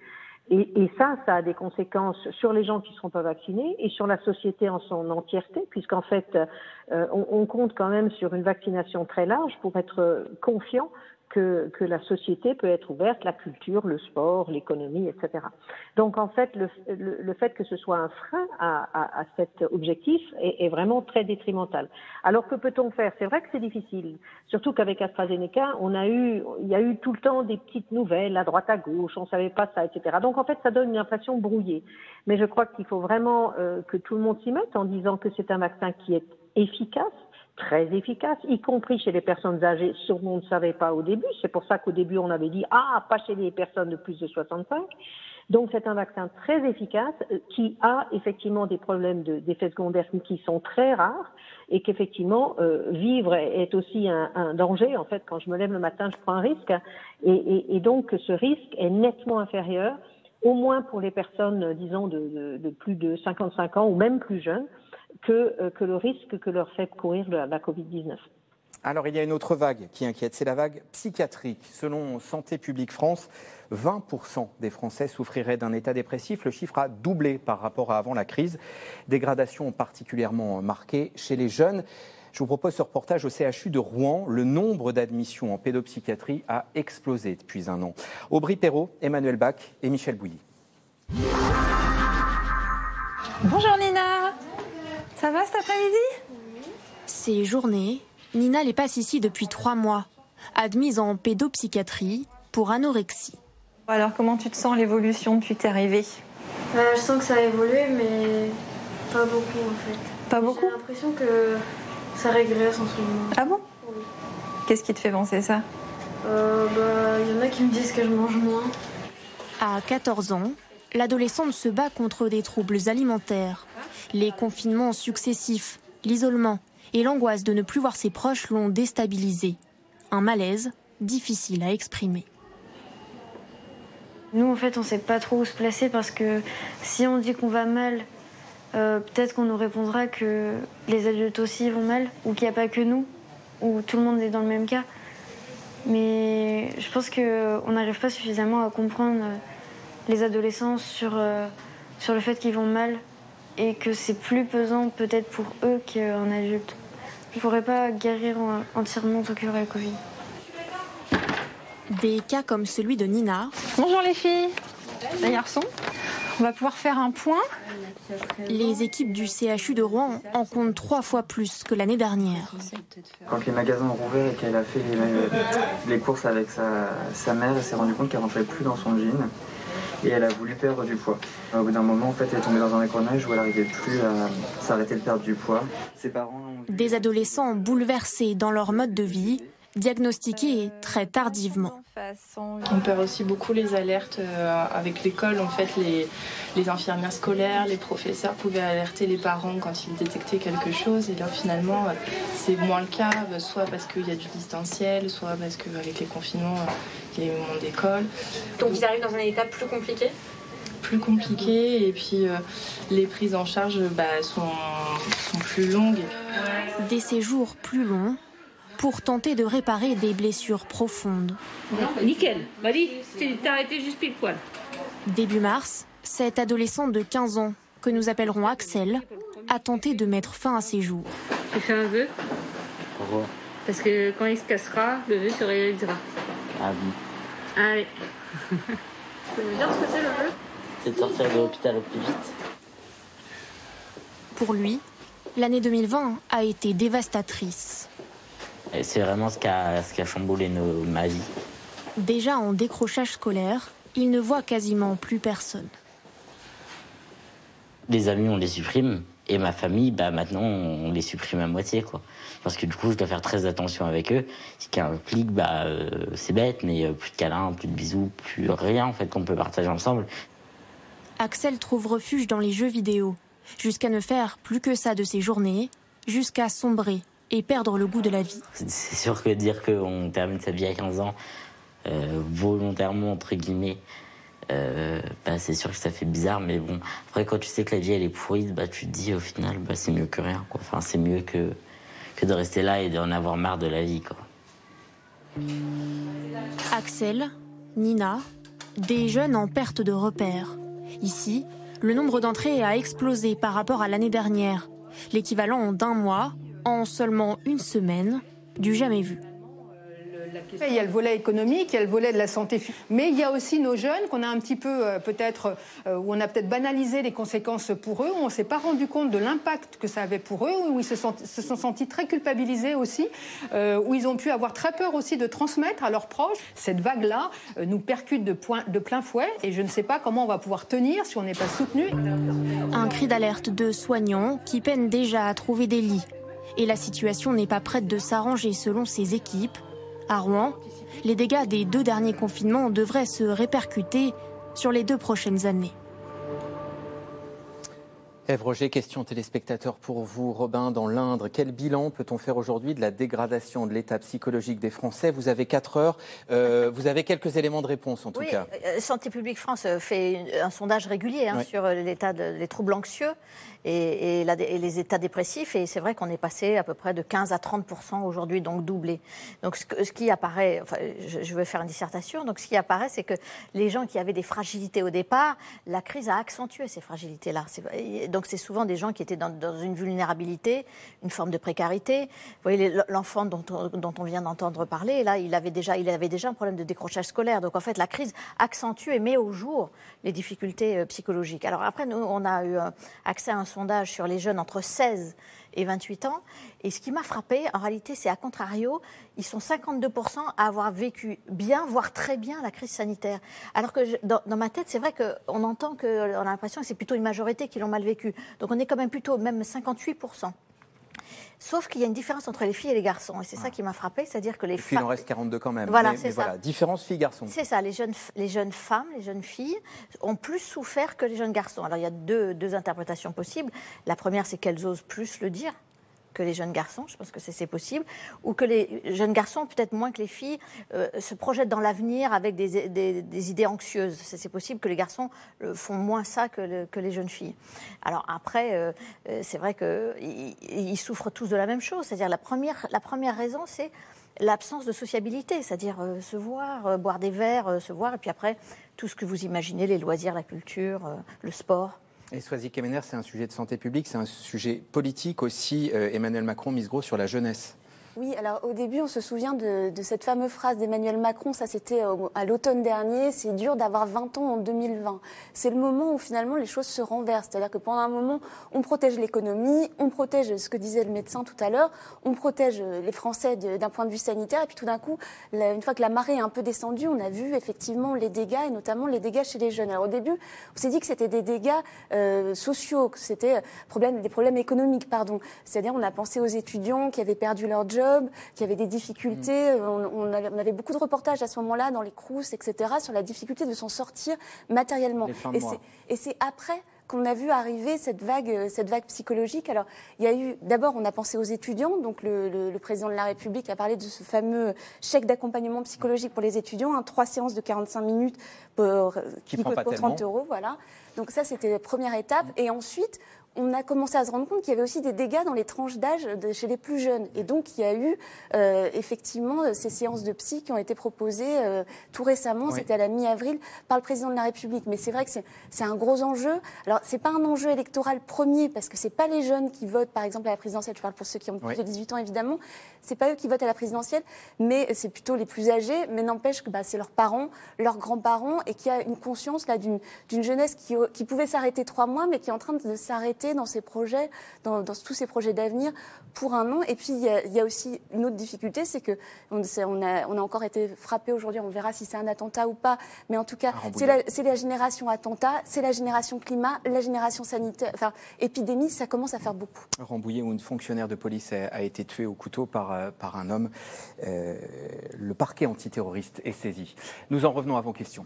Et, ça, ça a des conséquences sur les gens qui ne seront pas vaccinés et sur la société en son entièreté, puisqu'en fait, euh, on, on, compte quand même sur une vaccination très large pour être confiant que, que, la société peut être ouverte, la culture, le sport, l'économie, etc. Donc en fait, le, le, fait que ce soit un frein à, à, à cet objectif est, est, vraiment très détrimental. Alors que peut-on faire? C'est vrai que c'est difficile, surtout qu'avec AstraZeneca, on a eu, il y a eu tout le temps des petites nouvelles à droite à gauche, on savait pas ça, etc. Donc en fait, ça donne une impression brouillée. Mais je crois qu'il faut vraiment euh, que tout le monde s'y mette en disant que c'est un vaccin qui est efficace très efficace, y compris chez les personnes âgées, ce qu'on ne savait pas au début. C'est pour ça qu'au début, on avait dit, ah, pas chez les personnes de plus de 65. Donc, c'est un vaccin très efficace euh, qui a effectivement des problèmes d'effets secondaires qui sont très rares et qu'effectivement, euh, vivre est aussi un, un, danger. En fait, quand je me lève le matin, je prends un risque. Et, et, et donc, ce risque est nettement inférieur, au moins pour les personnes, disons, de, plus de 55 ans ou même plus jeunes, que, euh, que le risque que leur fait courir la Covid-19. Alors, il y a une autre vague qui inquiète, c'est la vague psychiatrique. Selon Santé publique France, 20% des Français souffriraient d'un état dépressif. Le chiffre a doublé par rapport à avant la crise. Dégradation particulièrement marquée chez les jeunes. Je vous propose ce reportage au CHU de Rouen. Le nombre d'admissions en pédopsychiatrie a explosé depuis un an. Aubry Perrault, Emmanuel Bach et Michel Bouilly. Bonjour Nina ça va cet après-midi? Ces journées, Nina les passe ici depuis trois mois, admise en pédopsychiatrie pour anorexie. Alors comment tu te sens l'évolution depuis que es arrivée? Bah, Je sens que ça a évolué, mais pas beaucoup en fait. Pas beaucoup? J'ai l'impression que ça régresse en ce moment. Ah bon Qu'est-ce qui te fait penser ça euh, bah, Il y en a qui me disent que je mange moins. À 14 ans, l'adolescente se bat contre des troubles alimentaires. Les confinements successifs, l'isolement et l'angoisse de ne plus voir ses proches l'ont déstabilisée. Un malaise difficile à exprimer. Nous, en fait, on ne sait pas trop où se placer parce que si on dit qu'on va mal, euh, peut-être qu'on nous répondra que les adultes aussi vont mal ou qu'il n'y a pas que nous, ou tout le monde est dans le même cas. Mais je pense qu'on n'arrive pas suffisamment à comprendre euh, les adolescents sur, euh, sur le fait qu'ils vont mal et que c'est plus pesant peut-être pour eux qu'un adulte. Je ne pourrais pas guérir entièrement tout le Covid. Des cas comme celui de Nina. Bonjour les filles, les garçons. On va pouvoir faire un point. Les équipes du CHU de Rouen en comptent trois fois plus que l'année dernière. Quand les magasins ont rouvert et qu'elle a fait les, courses avec sa, sa mère, elle s'est rendue compte qu'elle rentrait plus dans son jean et elle a voulu perdre du poids. Au bout d'un moment, en fait, elle est tombée dans un engrenage où elle n'arrivait plus à s'arrêter de perdre du poids. Ses parents Des adolescents bouleversés dans leur mode de vie, diagnostiqués très tardivement. On perd aussi beaucoup les alertes euh, avec l'école. En fait, les, les, infirmières scolaires, les professeurs pouvaient alerter les parents quand ils détectaient quelque chose. Et là, finalement, euh, c'est moins le cas, euh, soit parce qu'il y a du distanciel, soit parce qu'avec les confinements, il y a eu moins d'école. Donc, ils arrivent dans un état plus compliqué? Plus compliqué et puis les prises en charge bah, sont, sont plus longues. Des séjours plus longs pour tenter de réparer des blessures profondes. nickel, vas-y, t'as arrêté juste pile poil. Début mars, cette adolescente de 15 ans, que nous appellerons Axel, a tenté de mettre fin à ses jours. Tu fais un vœu Pourquoi Parce que quand il se cassera, le vœu se réalisera. Ah oui. Allez. tu peux me dire ce que c'est le vœu C'est de sortir de l'hôpital au plus vite. Pour lui, l'année 2020 a été dévastatrice. C'est vraiment ce qui a, ce qui a chamboulé nos, ma vie. Déjà en décrochage scolaire, il ne voit quasiment plus personne. les amis, on les supprime. Et ma famille, bah, maintenant, on les supprime à moitié, quoi. Parce que du coup, je dois faire très attention avec eux. Ce qui implique, bah, euh, c'est bête, mais euh, plus de câlins, plus de bisous, plus rien, en fait, qu'on peut partager ensemble. Axel trouve refuge dans les jeux vidéo, jusqu'à ne faire plus que ça de ses journées, jusqu'à sombrer et perdre le goût de la vie. C'est sûr que dire qu'on termine sa vie à 15 ans, euh, volontairement, entre guillemets, euh, bah, c'est sûr que ça fait bizarre, mais bon. Après, quand tu sais que la vie elle est pourrie, bah, tu te dis au final, bah, c'est mieux que rien. Quoi. Enfin, c'est mieux que, que de rester là et d'en avoir marre de la vie. Quoi. Axel, Nina, des jeunes en perte de repères. Ici, le nombre d'entrées a explosé par rapport à l'année dernière, l'équivalent d'un mois en seulement une semaine, du jamais vu. Il y a le volet économique, il y a le volet de la santé, mais il y a aussi nos jeunes qu'on a un petit peu euh, peut-être, euh, où on a peut-être banalisé les conséquences pour eux, où on ne s'est pas rendu compte de l'impact que ça avait pour eux, où ils se sont, se sont sentis très culpabilisés aussi, euh, où ils ont pu avoir très peur aussi de transmettre à leurs proches. Cette vague-là nous percute de, point, de plein fouet et je ne sais pas comment on va pouvoir tenir si on n'est pas soutenu. Un cri d'alerte de soignants qui peinent déjà à trouver des lits. Et la situation n'est pas prête de s'arranger selon ces équipes. À Rouen, les dégâts des deux derniers confinements devraient se répercuter sur les deux prochaines années. Ève Roger, question téléspectateur pour vous. Robin, dans l'Indre, quel bilan peut-on faire aujourd'hui de la dégradation de l'état psychologique des Français? Vous avez 4 heures, euh, vous avez quelques éléments de réponse en tout oui, cas. euh, Santé publique France euh, fait un sondage régulier hein, sur euh, l'état des troubles anxieux et, les états dépressifs. Et c'est vrai qu'on est passé à peu près de 15 à 30% aujourd'hui, donc doublé. Donc ce, qui apparaît, enfin, je, je vais faire une dissertation, donc ce qui apparaît, c'est que les gens qui avaient des fragilités au départ, la crise a accentué ces fragilités-là. Donc c'est souvent des gens qui étaient dans, une vulnérabilité, une forme de précarité. Vous voyez, l'enfant dont, on- dont on vient d'entendre parler, là, il avait, déjà, il avait déjà un problème de décrochage scolaire. Donc en fait, la crise accentue et met au jour les difficultés euh, psychologiques. Alors après, nous, on a eu euh, accès à un sondage sur les jeunes entre 16 et 28 ans. Et ce qui m'a frappé, en réalité, c'est à contrario, ils sont 52% à avoir vécu bien, voire très bien la crise sanitaire. Alors que dans ma tête, c'est vrai qu'on entend que, on a l'impression que c'est plutôt une majorité qui l'ont mal vécu. Donc on est quand même plutôt même 58%. Sauf qu'il y a une différence entre les filles et les garçons. Et c'est ça qui m'a frappé, c'est-à-dire que les puis il en femmes. reste 42 quand même. Voilà, mais, c'est mais ça. voilà, différence filles-garçons. C'est ça, les jeunes, les jeunes femmes, les jeunes filles ont plus souffert que les jeunes garçons. Alors il y a deux, deux interprétations possibles. La première, c'est qu'elles osent plus le dire que les jeunes garçons, je pense que c'est possible, ou que les jeunes garçons, peut-être moins que les filles, euh, se projettent dans l'avenir avec des, idées anxieuses. C'est possible que les garçons euh, font moins ça que, le- que les jeunes filles. Alors après, euh, c'est vrai qu'ils ils souffrent tous de la même chose. C'est-à-dire la première, la première raison, c'est l'absence de sociabilité, c'est-à-dire se voir, boire des verres, se voir, et puis après, tout ce que vous imaginez, les loisirs, la culture, le sport. Et Soisy Kemener, c'est un sujet de santé publique, c'est un sujet politique aussi. Euh, Emmanuel Macron mise gros sur la jeunesse. Oui, alors au début, on se souvient de, cette fameuse phrase d'Emmanuel Macron, ça c'était à l'automne dernier, c'est dur d'avoir 20 ans en 2020. C'est le moment où finalement les choses se renversent, c'est-à-dire que pendant un moment, on protège l'économie, on protège ce que disait le médecin tout à l'heure, on protège euh, les Français d'un point de vue sanitaire, et puis tout d'un coup, une fois que la marée est un peu descendue, on a vu effectivement les dégâts, et notamment les dégâts chez les jeunes. Alors au début, on s'est dit que c'était des dégâts euh, sociaux, que c'était euh, des problèmes économiques, pardon. C'est-à-dire on a pensé aux étudiants qui avaient perdu leur job, qui avaient des difficultés. Mm. On, on avait, on avait beaucoup de reportages à ce moment-là dans les crous, etc., sur la difficulté de s'en sortir matériellement. Et c'est- après qu'on a vu arriver cette vague, euh, cette vague psychologique. Alors, il y a eu, d'abord, on a pensé aux étudiants. Donc, le, le- le président de la République a parlé de ce fameux chèque d'accompagnement psychologique pour les étudiants, hein, trois séances de 45 minutes pour, euh, Qui qui pas pour 30 tellement. euros. Voilà. Donc, ça, c'était la première étape. Et ensuite, on a commencé à se rendre compte qu'il y avait aussi des dégâts dans les tranches d'âge chez les plus jeunes. Et donc, il y a eu euh, effectivement ces séances de psy qui ont été proposées euh, tout récemment, Oui. c'était à la mi-avril, par le président de la République. Mais c'est vrai que c'est- un gros enjeu. Alors, c'est pas un enjeu électoral premier, parce que c'est pas les jeunes qui votent, par exemple, à la présidentielle. Je parle pour ceux qui ont plus Oui. de 18 ans, évidemment. C'est pas eux qui votent à la présidentielle, mais c'est plutôt les plus âgés. Mais n'empêche que bah, c'est leurs parents, leurs grands-parents, et qu'il y a une conscience là d'une d'une jeunesse qui, qui pouvait s'arrêter trois mois, mais qui est en train de s'arrêter dans ces projets, dans, tous ces projets d'avenir pour un an. Et puis, il y, a, aussi une autre difficulté, c'est que on, on, a, on, a, encore été frappé aujourd'hui, on verra si c'est un attentat ou pas, mais en tout cas, c'est la, la, génération attentat, c'est la génération climat, la génération sanitaire, enfin, épidémie, ça commence à faire beaucoup. Rambouillet, où une fonctionnaire de police a, été tuée au couteau par, euh, par un homme. Euh, le parquet antiterroriste est saisi. Nous en revenons à vos questions.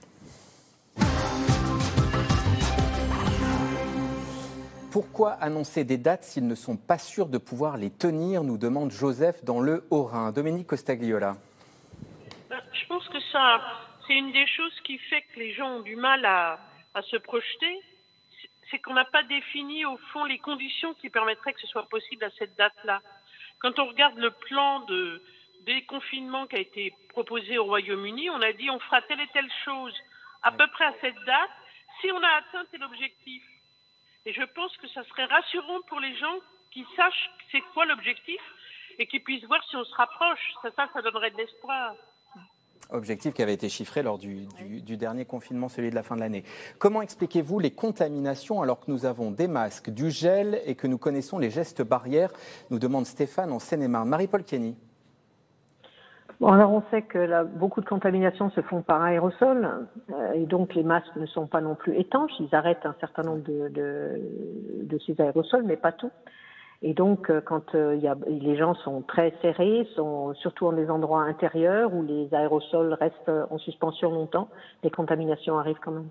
Pourquoi annoncer des dates s'ils ne sont pas sûrs de pouvoir les tenir nous demande Joseph dans le Haut-Rhin. Dominique Costagliola. Ben, je pense que ça, c'est une des choses qui fait que les gens ont du mal à, se projeter. C'est qu'on n'a pas défini au fond les conditions qui permettraient que ce soit possible à cette date-là. Quand on regarde le plan de déconfinement qui a été proposé au Royaume-Uni, on a dit on fera telle et telle chose à peu près à cette date si on a atteint tel objectif. Et je pense que ça serait rassurant pour les gens qui sachent c'est quoi l'objectif et qui puissent voir si on se rapproche. Ça, ça, donnerait de l'espoir. Objectif qui avait été chiffré lors du, dernier confinement, celui de la fin de l'année. Comment expliquez-vous les contaminations alors que nous avons des masques, du gel et que nous connaissons les gestes barrières? Nous demande Stéphane en Seine-et-Marne. Marie-Paul Kenny. Bon, alors on sait que beaucoup de contaminations se font par aérosol euh, et donc les masques ne sont pas non plus étanches. Ils arrêtent un certain nombre de, de, ces aérosols, mais pas tout. Et donc, euh, quand euh, y a, les gens sont très serrés, sont surtout dans des endroits intérieurs où les aérosols restent en suspension longtemps, les contaminations arrivent quand même.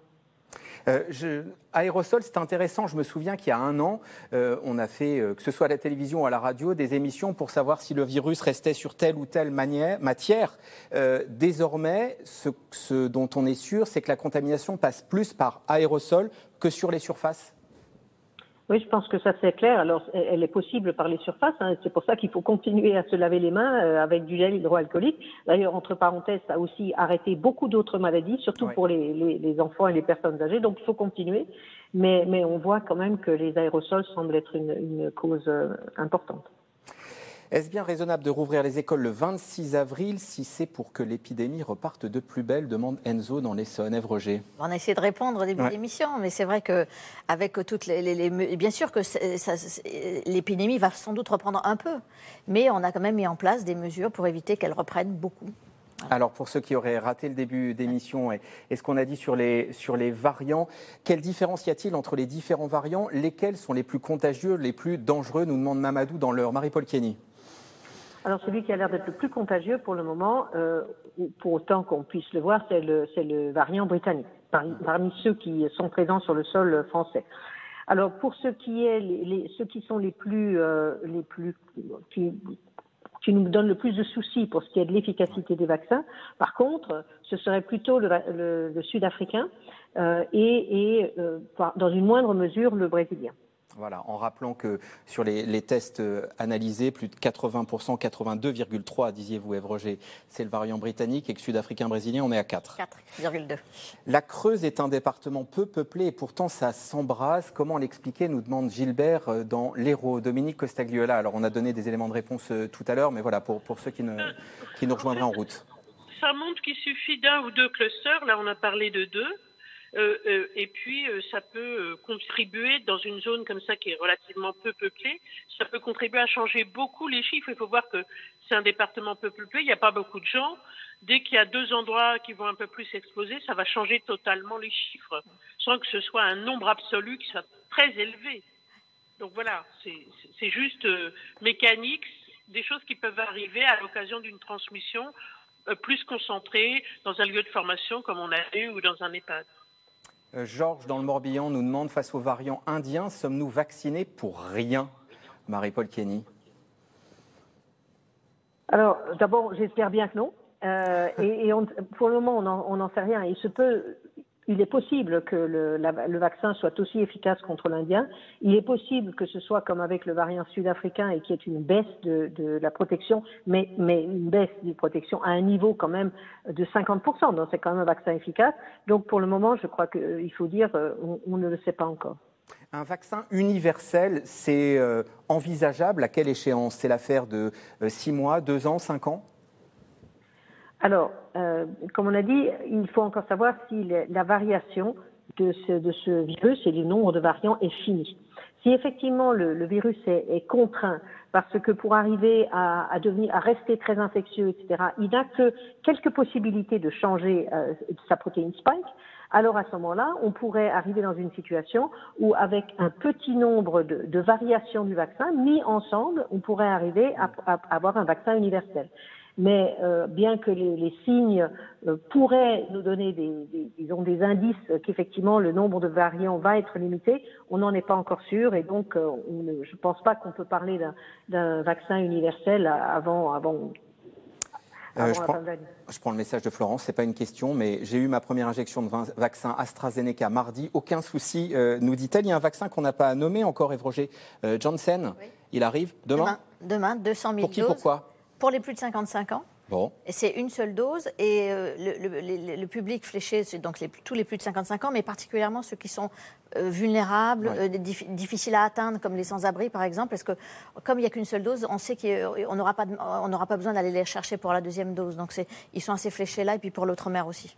Euh, aérosol, c'est intéressant. Je me souviens qu'il y a un an, euh, on a fait, euh, que ce soit à la télévision ou à la radio, des émissions pour savoir si le virus restait sur telle ou telle matière. désormais, ce dont on est sûr, c'est que la contamination passe plus par aérosol que sur les surfaces. Oui, je pense que ça c'est clair. Alors, elle est possible par les surfaces. Hein. C'est pour ça qu'il faut continuer à se laver les mains euh, avec du gel hydroalcoolique. D'ailleurs, entre parenthèses, ça a aussi arrêté beaucoup d'autres maladies, surtout pour les, les, enfants et les personnes âgées. Donc, il faut continuer. Mais, mais on voit quand même que les aérosols semblent être une, une cause euh, importante. Est-ce bien raisonnable de rouvrir les écoles le 26 avril si c'est pour que l'épidémie reparte de plus belle demande Enzo dans l'Essonne. Ève Roger. On a essayé de répondre au début de l'émission, mais c'est vrai que avec toutes les, bien sûr que l'épidémie va sans doute reprendre un peu, mais on a quand même mis en place des mesures pour éviter qu'elle reprenne beaucoup. Alors pour ceux qui auraient raté le début d'émission et, ce qu'on a dit sur les, sur les variants, quelle différence y a-t-il entre les différents variants? Lesquels sont les plus contagieux, les plus dangereux? Nous demande Mamadou dans l'heure. Marie-Paul Kenny. Alors celui qui a l'air d'être le plus contagieux pour le moment, euh, pour autant qu'on puisse le voir, c'est le, le, variant britannique, parmi, ceux qui sont présents sur le sol français. Alors pour ce qui est les, ceux qui sont les plus euh, les plus qui, qui nous donnent le plus de soucis pour ce qui est de l'efficacité des vaccins, par contre, ce serait plutôt le, le, sud-africain euh, et, et euh, dans une moindre mesure le brésilien. Voilà, en rappelant que sur les, tests euh, analysés, plus de 80%, 82,3 disiez-vous, Ève Roger, c'est le variant britannique et que sud-africain brésilien, on est à 4. 4,2. La Creuse est un département peu peuplé et pourtant ça s'embrase. Comment l'expliquer nous demande Gilbert euh, dans l'Hérault. Dominique Costagliola. Alors on a donné des éléments de réponse euh, tout à l'heure, mais voilà, pour, pour ceux qui, ne, qui nous rejoindraient en route. Ça montre qu'il suffit d'un ou deux clusters, là on a parlé de deux, et puis, euh, ça peut contribuer dans une zone comme ça qui est relativement peu peuplée, ça peut contribuer à changer beaucoup les chiffres. Il faut voir que c'est un département peu peuplé, il n'y a pas beaucoup de gens. Dès qu'il y a deux endroits qui vont un peu plus exploser, ça va changer totalement les chiffres, sans que ce soit un nombre absolu qui soit très élevé. Donc voilà, c'est juste mécanique, des choses qui peuvent arriver à l'occasion d'une transmission plus concentrée dans un lieu de formation comme on a eu ou dans un EHPAD. Euh, Georges, dans le Morbihan, nous demande face aux variants indiens, sommes-nous vaccinés pour rien? Marie-Paul Kenny. Alors, d'abord, j'espère bien que non. Euh, et, pour le moment, on n'en sait rien. Il se peut, il est possible que le, vaccin soit aussi efficace contre l'Indien. Il est possible que ce soit comme avec le variant sud-africain et qu'il y ait une baisse de, la protection, mais, une baisse de protection à un niveau quand même de 50%. Donc c'est quand même un vaccin efficace. Donc pour le moment, je crois qu'il faut dire, euh, on, ne le sait pas encore. Un vaccin universel, c'est euh, envisageable? À quelle échéance? C'est l'affaire de 6 euh, mois, 2 ans, 5 ans? Alors, euh, comme on a dit, il faut encore savoir si la variation de ce, virus et du nombre de variants est fini. Si effectivement le, virus est, contraint, parce que pour arriver à, devenir, à rester très infectieux, etc., il n'a que quelques possibilités de changer euh, sa protéine spike, alors à ce moment-là, on pourrait arriver dans une situation où, avec un petit nombre de, variations du vaccin mis ensemble, on pourrait arriver à avoir un vaccin universel mais euh, bien que les, les signes euh, pourraient nous donner des, des, disons, des indices qu'effectivement le nombre de variants va être limité, on n'en est pas encore sûr. Et donc euh, on je ne pense pas qu'on peut parler d'un vaccin universel avant, avant, avant je, prends, je, prends, le message de Florence, c'est pas une question, mais j'ai eu ma première injection de vaccin AstraZeneca mardi, aucun souci, nous dit-elle. Il y a un vaccin qu'on n'a pas nommé encore, Evroger Johnson. Il arrive demain Demain, 200 000 Pour qui, pourquoi? Pour les plus de 55 ans. Bon. Et c'est une seule dose. Et euh, le, public fléché, c'est donc tous les plus de 55 ans, mais particulièrement ceux qui sont euh, vulnérables, euh, difficiles à atteindre, comme les sans-abri, par exemple. Parce que comme il n'y a qu'une seule dose, on sait qu'on n'aura pas, pas besoin d'aller les chercher pour la deuxième dose. Donc ils sont assez fléchés là, et puis pour l'autre mère aussi.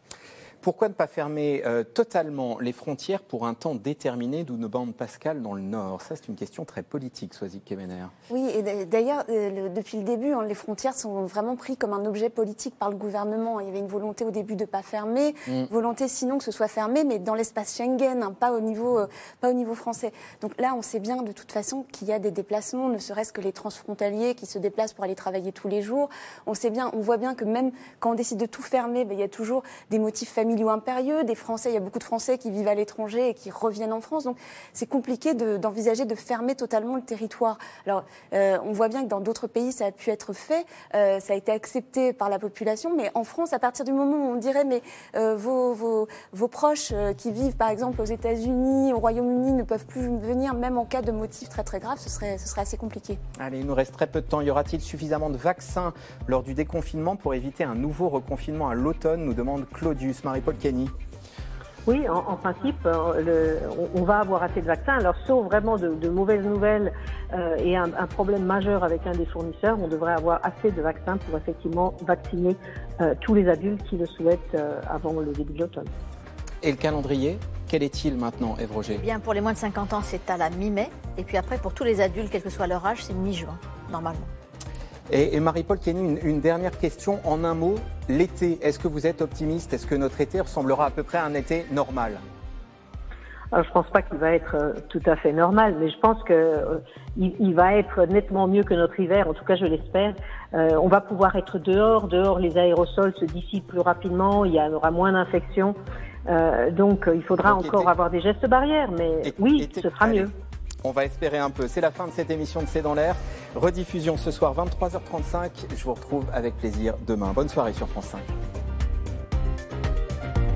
Pourquoi ne pas fermer euh, totalement les frontières pour un temps déterminé d'où nos bandes pascales dans le Nord? Ça, c'est une question très politique, Soazic Kemener. Oui, et d'ailleurs, euh, depuis le début, hein, les frontières sont vraiment prises comme un objet politique par le gouvernement. Il y avait une volonté au début de ne pas fermer, mm. volonté sinon que ce soit fermé, mais dans l'espace Schengen, hein, pas, au niveau, euh, pas au niveau français. Donc là, on sait bien de toute façon qu'il y a des déplacements, ne serait-ce que les transfrontaliers qui se déplacent pour aller travailler tous les jours. On sait bien, on voit bien que même quand on décide de tout fermer, ben, il y a toujours des motifs familiaux milieu impérieux, des Français, il y a beaucoup de Français qui vivent à l'étranger et qui reviennent en France. Donc c'est compliqué d'envisager de, fermer totalement le territoire. Alors euh, on voit bien que dans d'autres pays ça a pu être fait, euh, ça a été accepté par la population, mais en France, à partir du moment où on dirait mais euh, vos, vos, vos, proches qui vivent par exemple aux États-Unis, au Royaume-Uni ne peuvent plus venir, même en cas de motif très très grave, ce serait, ce serait assez compliqué. Allez, il nous reste très peu de temps. Y aura-t-il suffisamment de vaccins lors du déconfinement pour éviter un nouveau reconfinement à l'automne nous demande Claudius. Marie-Paul Kenny. Oui, en, principe, euh, on, va avoir assez de vaccins. Alors, sauf vraiment de, mauvaises nouvelles euh, et un, problème majeur avec un des fournisseurs, on devrait avoir assez de vaccins pour effectivement vacciner euh, tous les adultes qui le souhaitent avant le début de l'automne. Et le calendrier quel est-il maintenant, Eve Roger? Eh Bien, pour les moins de 50 ans, c'est à la mi-mai. Et puis après, pour tous les adultes, quel que soit leur âge, c'est mi-juin, normalement. Et, Marie-Paul Kenny, une, dernière question en un mot. L'été, est-ce que vous êtes optimiste? Est-ce que notre été ressemblera à peu près à un été normal? Je ne pense pas qu'il va être euh, tout à fait normal, mais je pense qu'il euh, il va être nettement mieux que notre hiver, en tout cas je l'espère. Euh, on va pouvoir être dehors, dehors les aérosols se dissipent plus rapidement, il y aura moins d'infections, donc il faudra encore avoir des gestes barrières, mais oui, ce sera mieux. On va espérer un peu. C'est la fin de cette émission de C'est dans l'air. Rediffusion ce soir 23h35. Je vous retrouve avec plaisir demain. Bonne soirée sur France 5.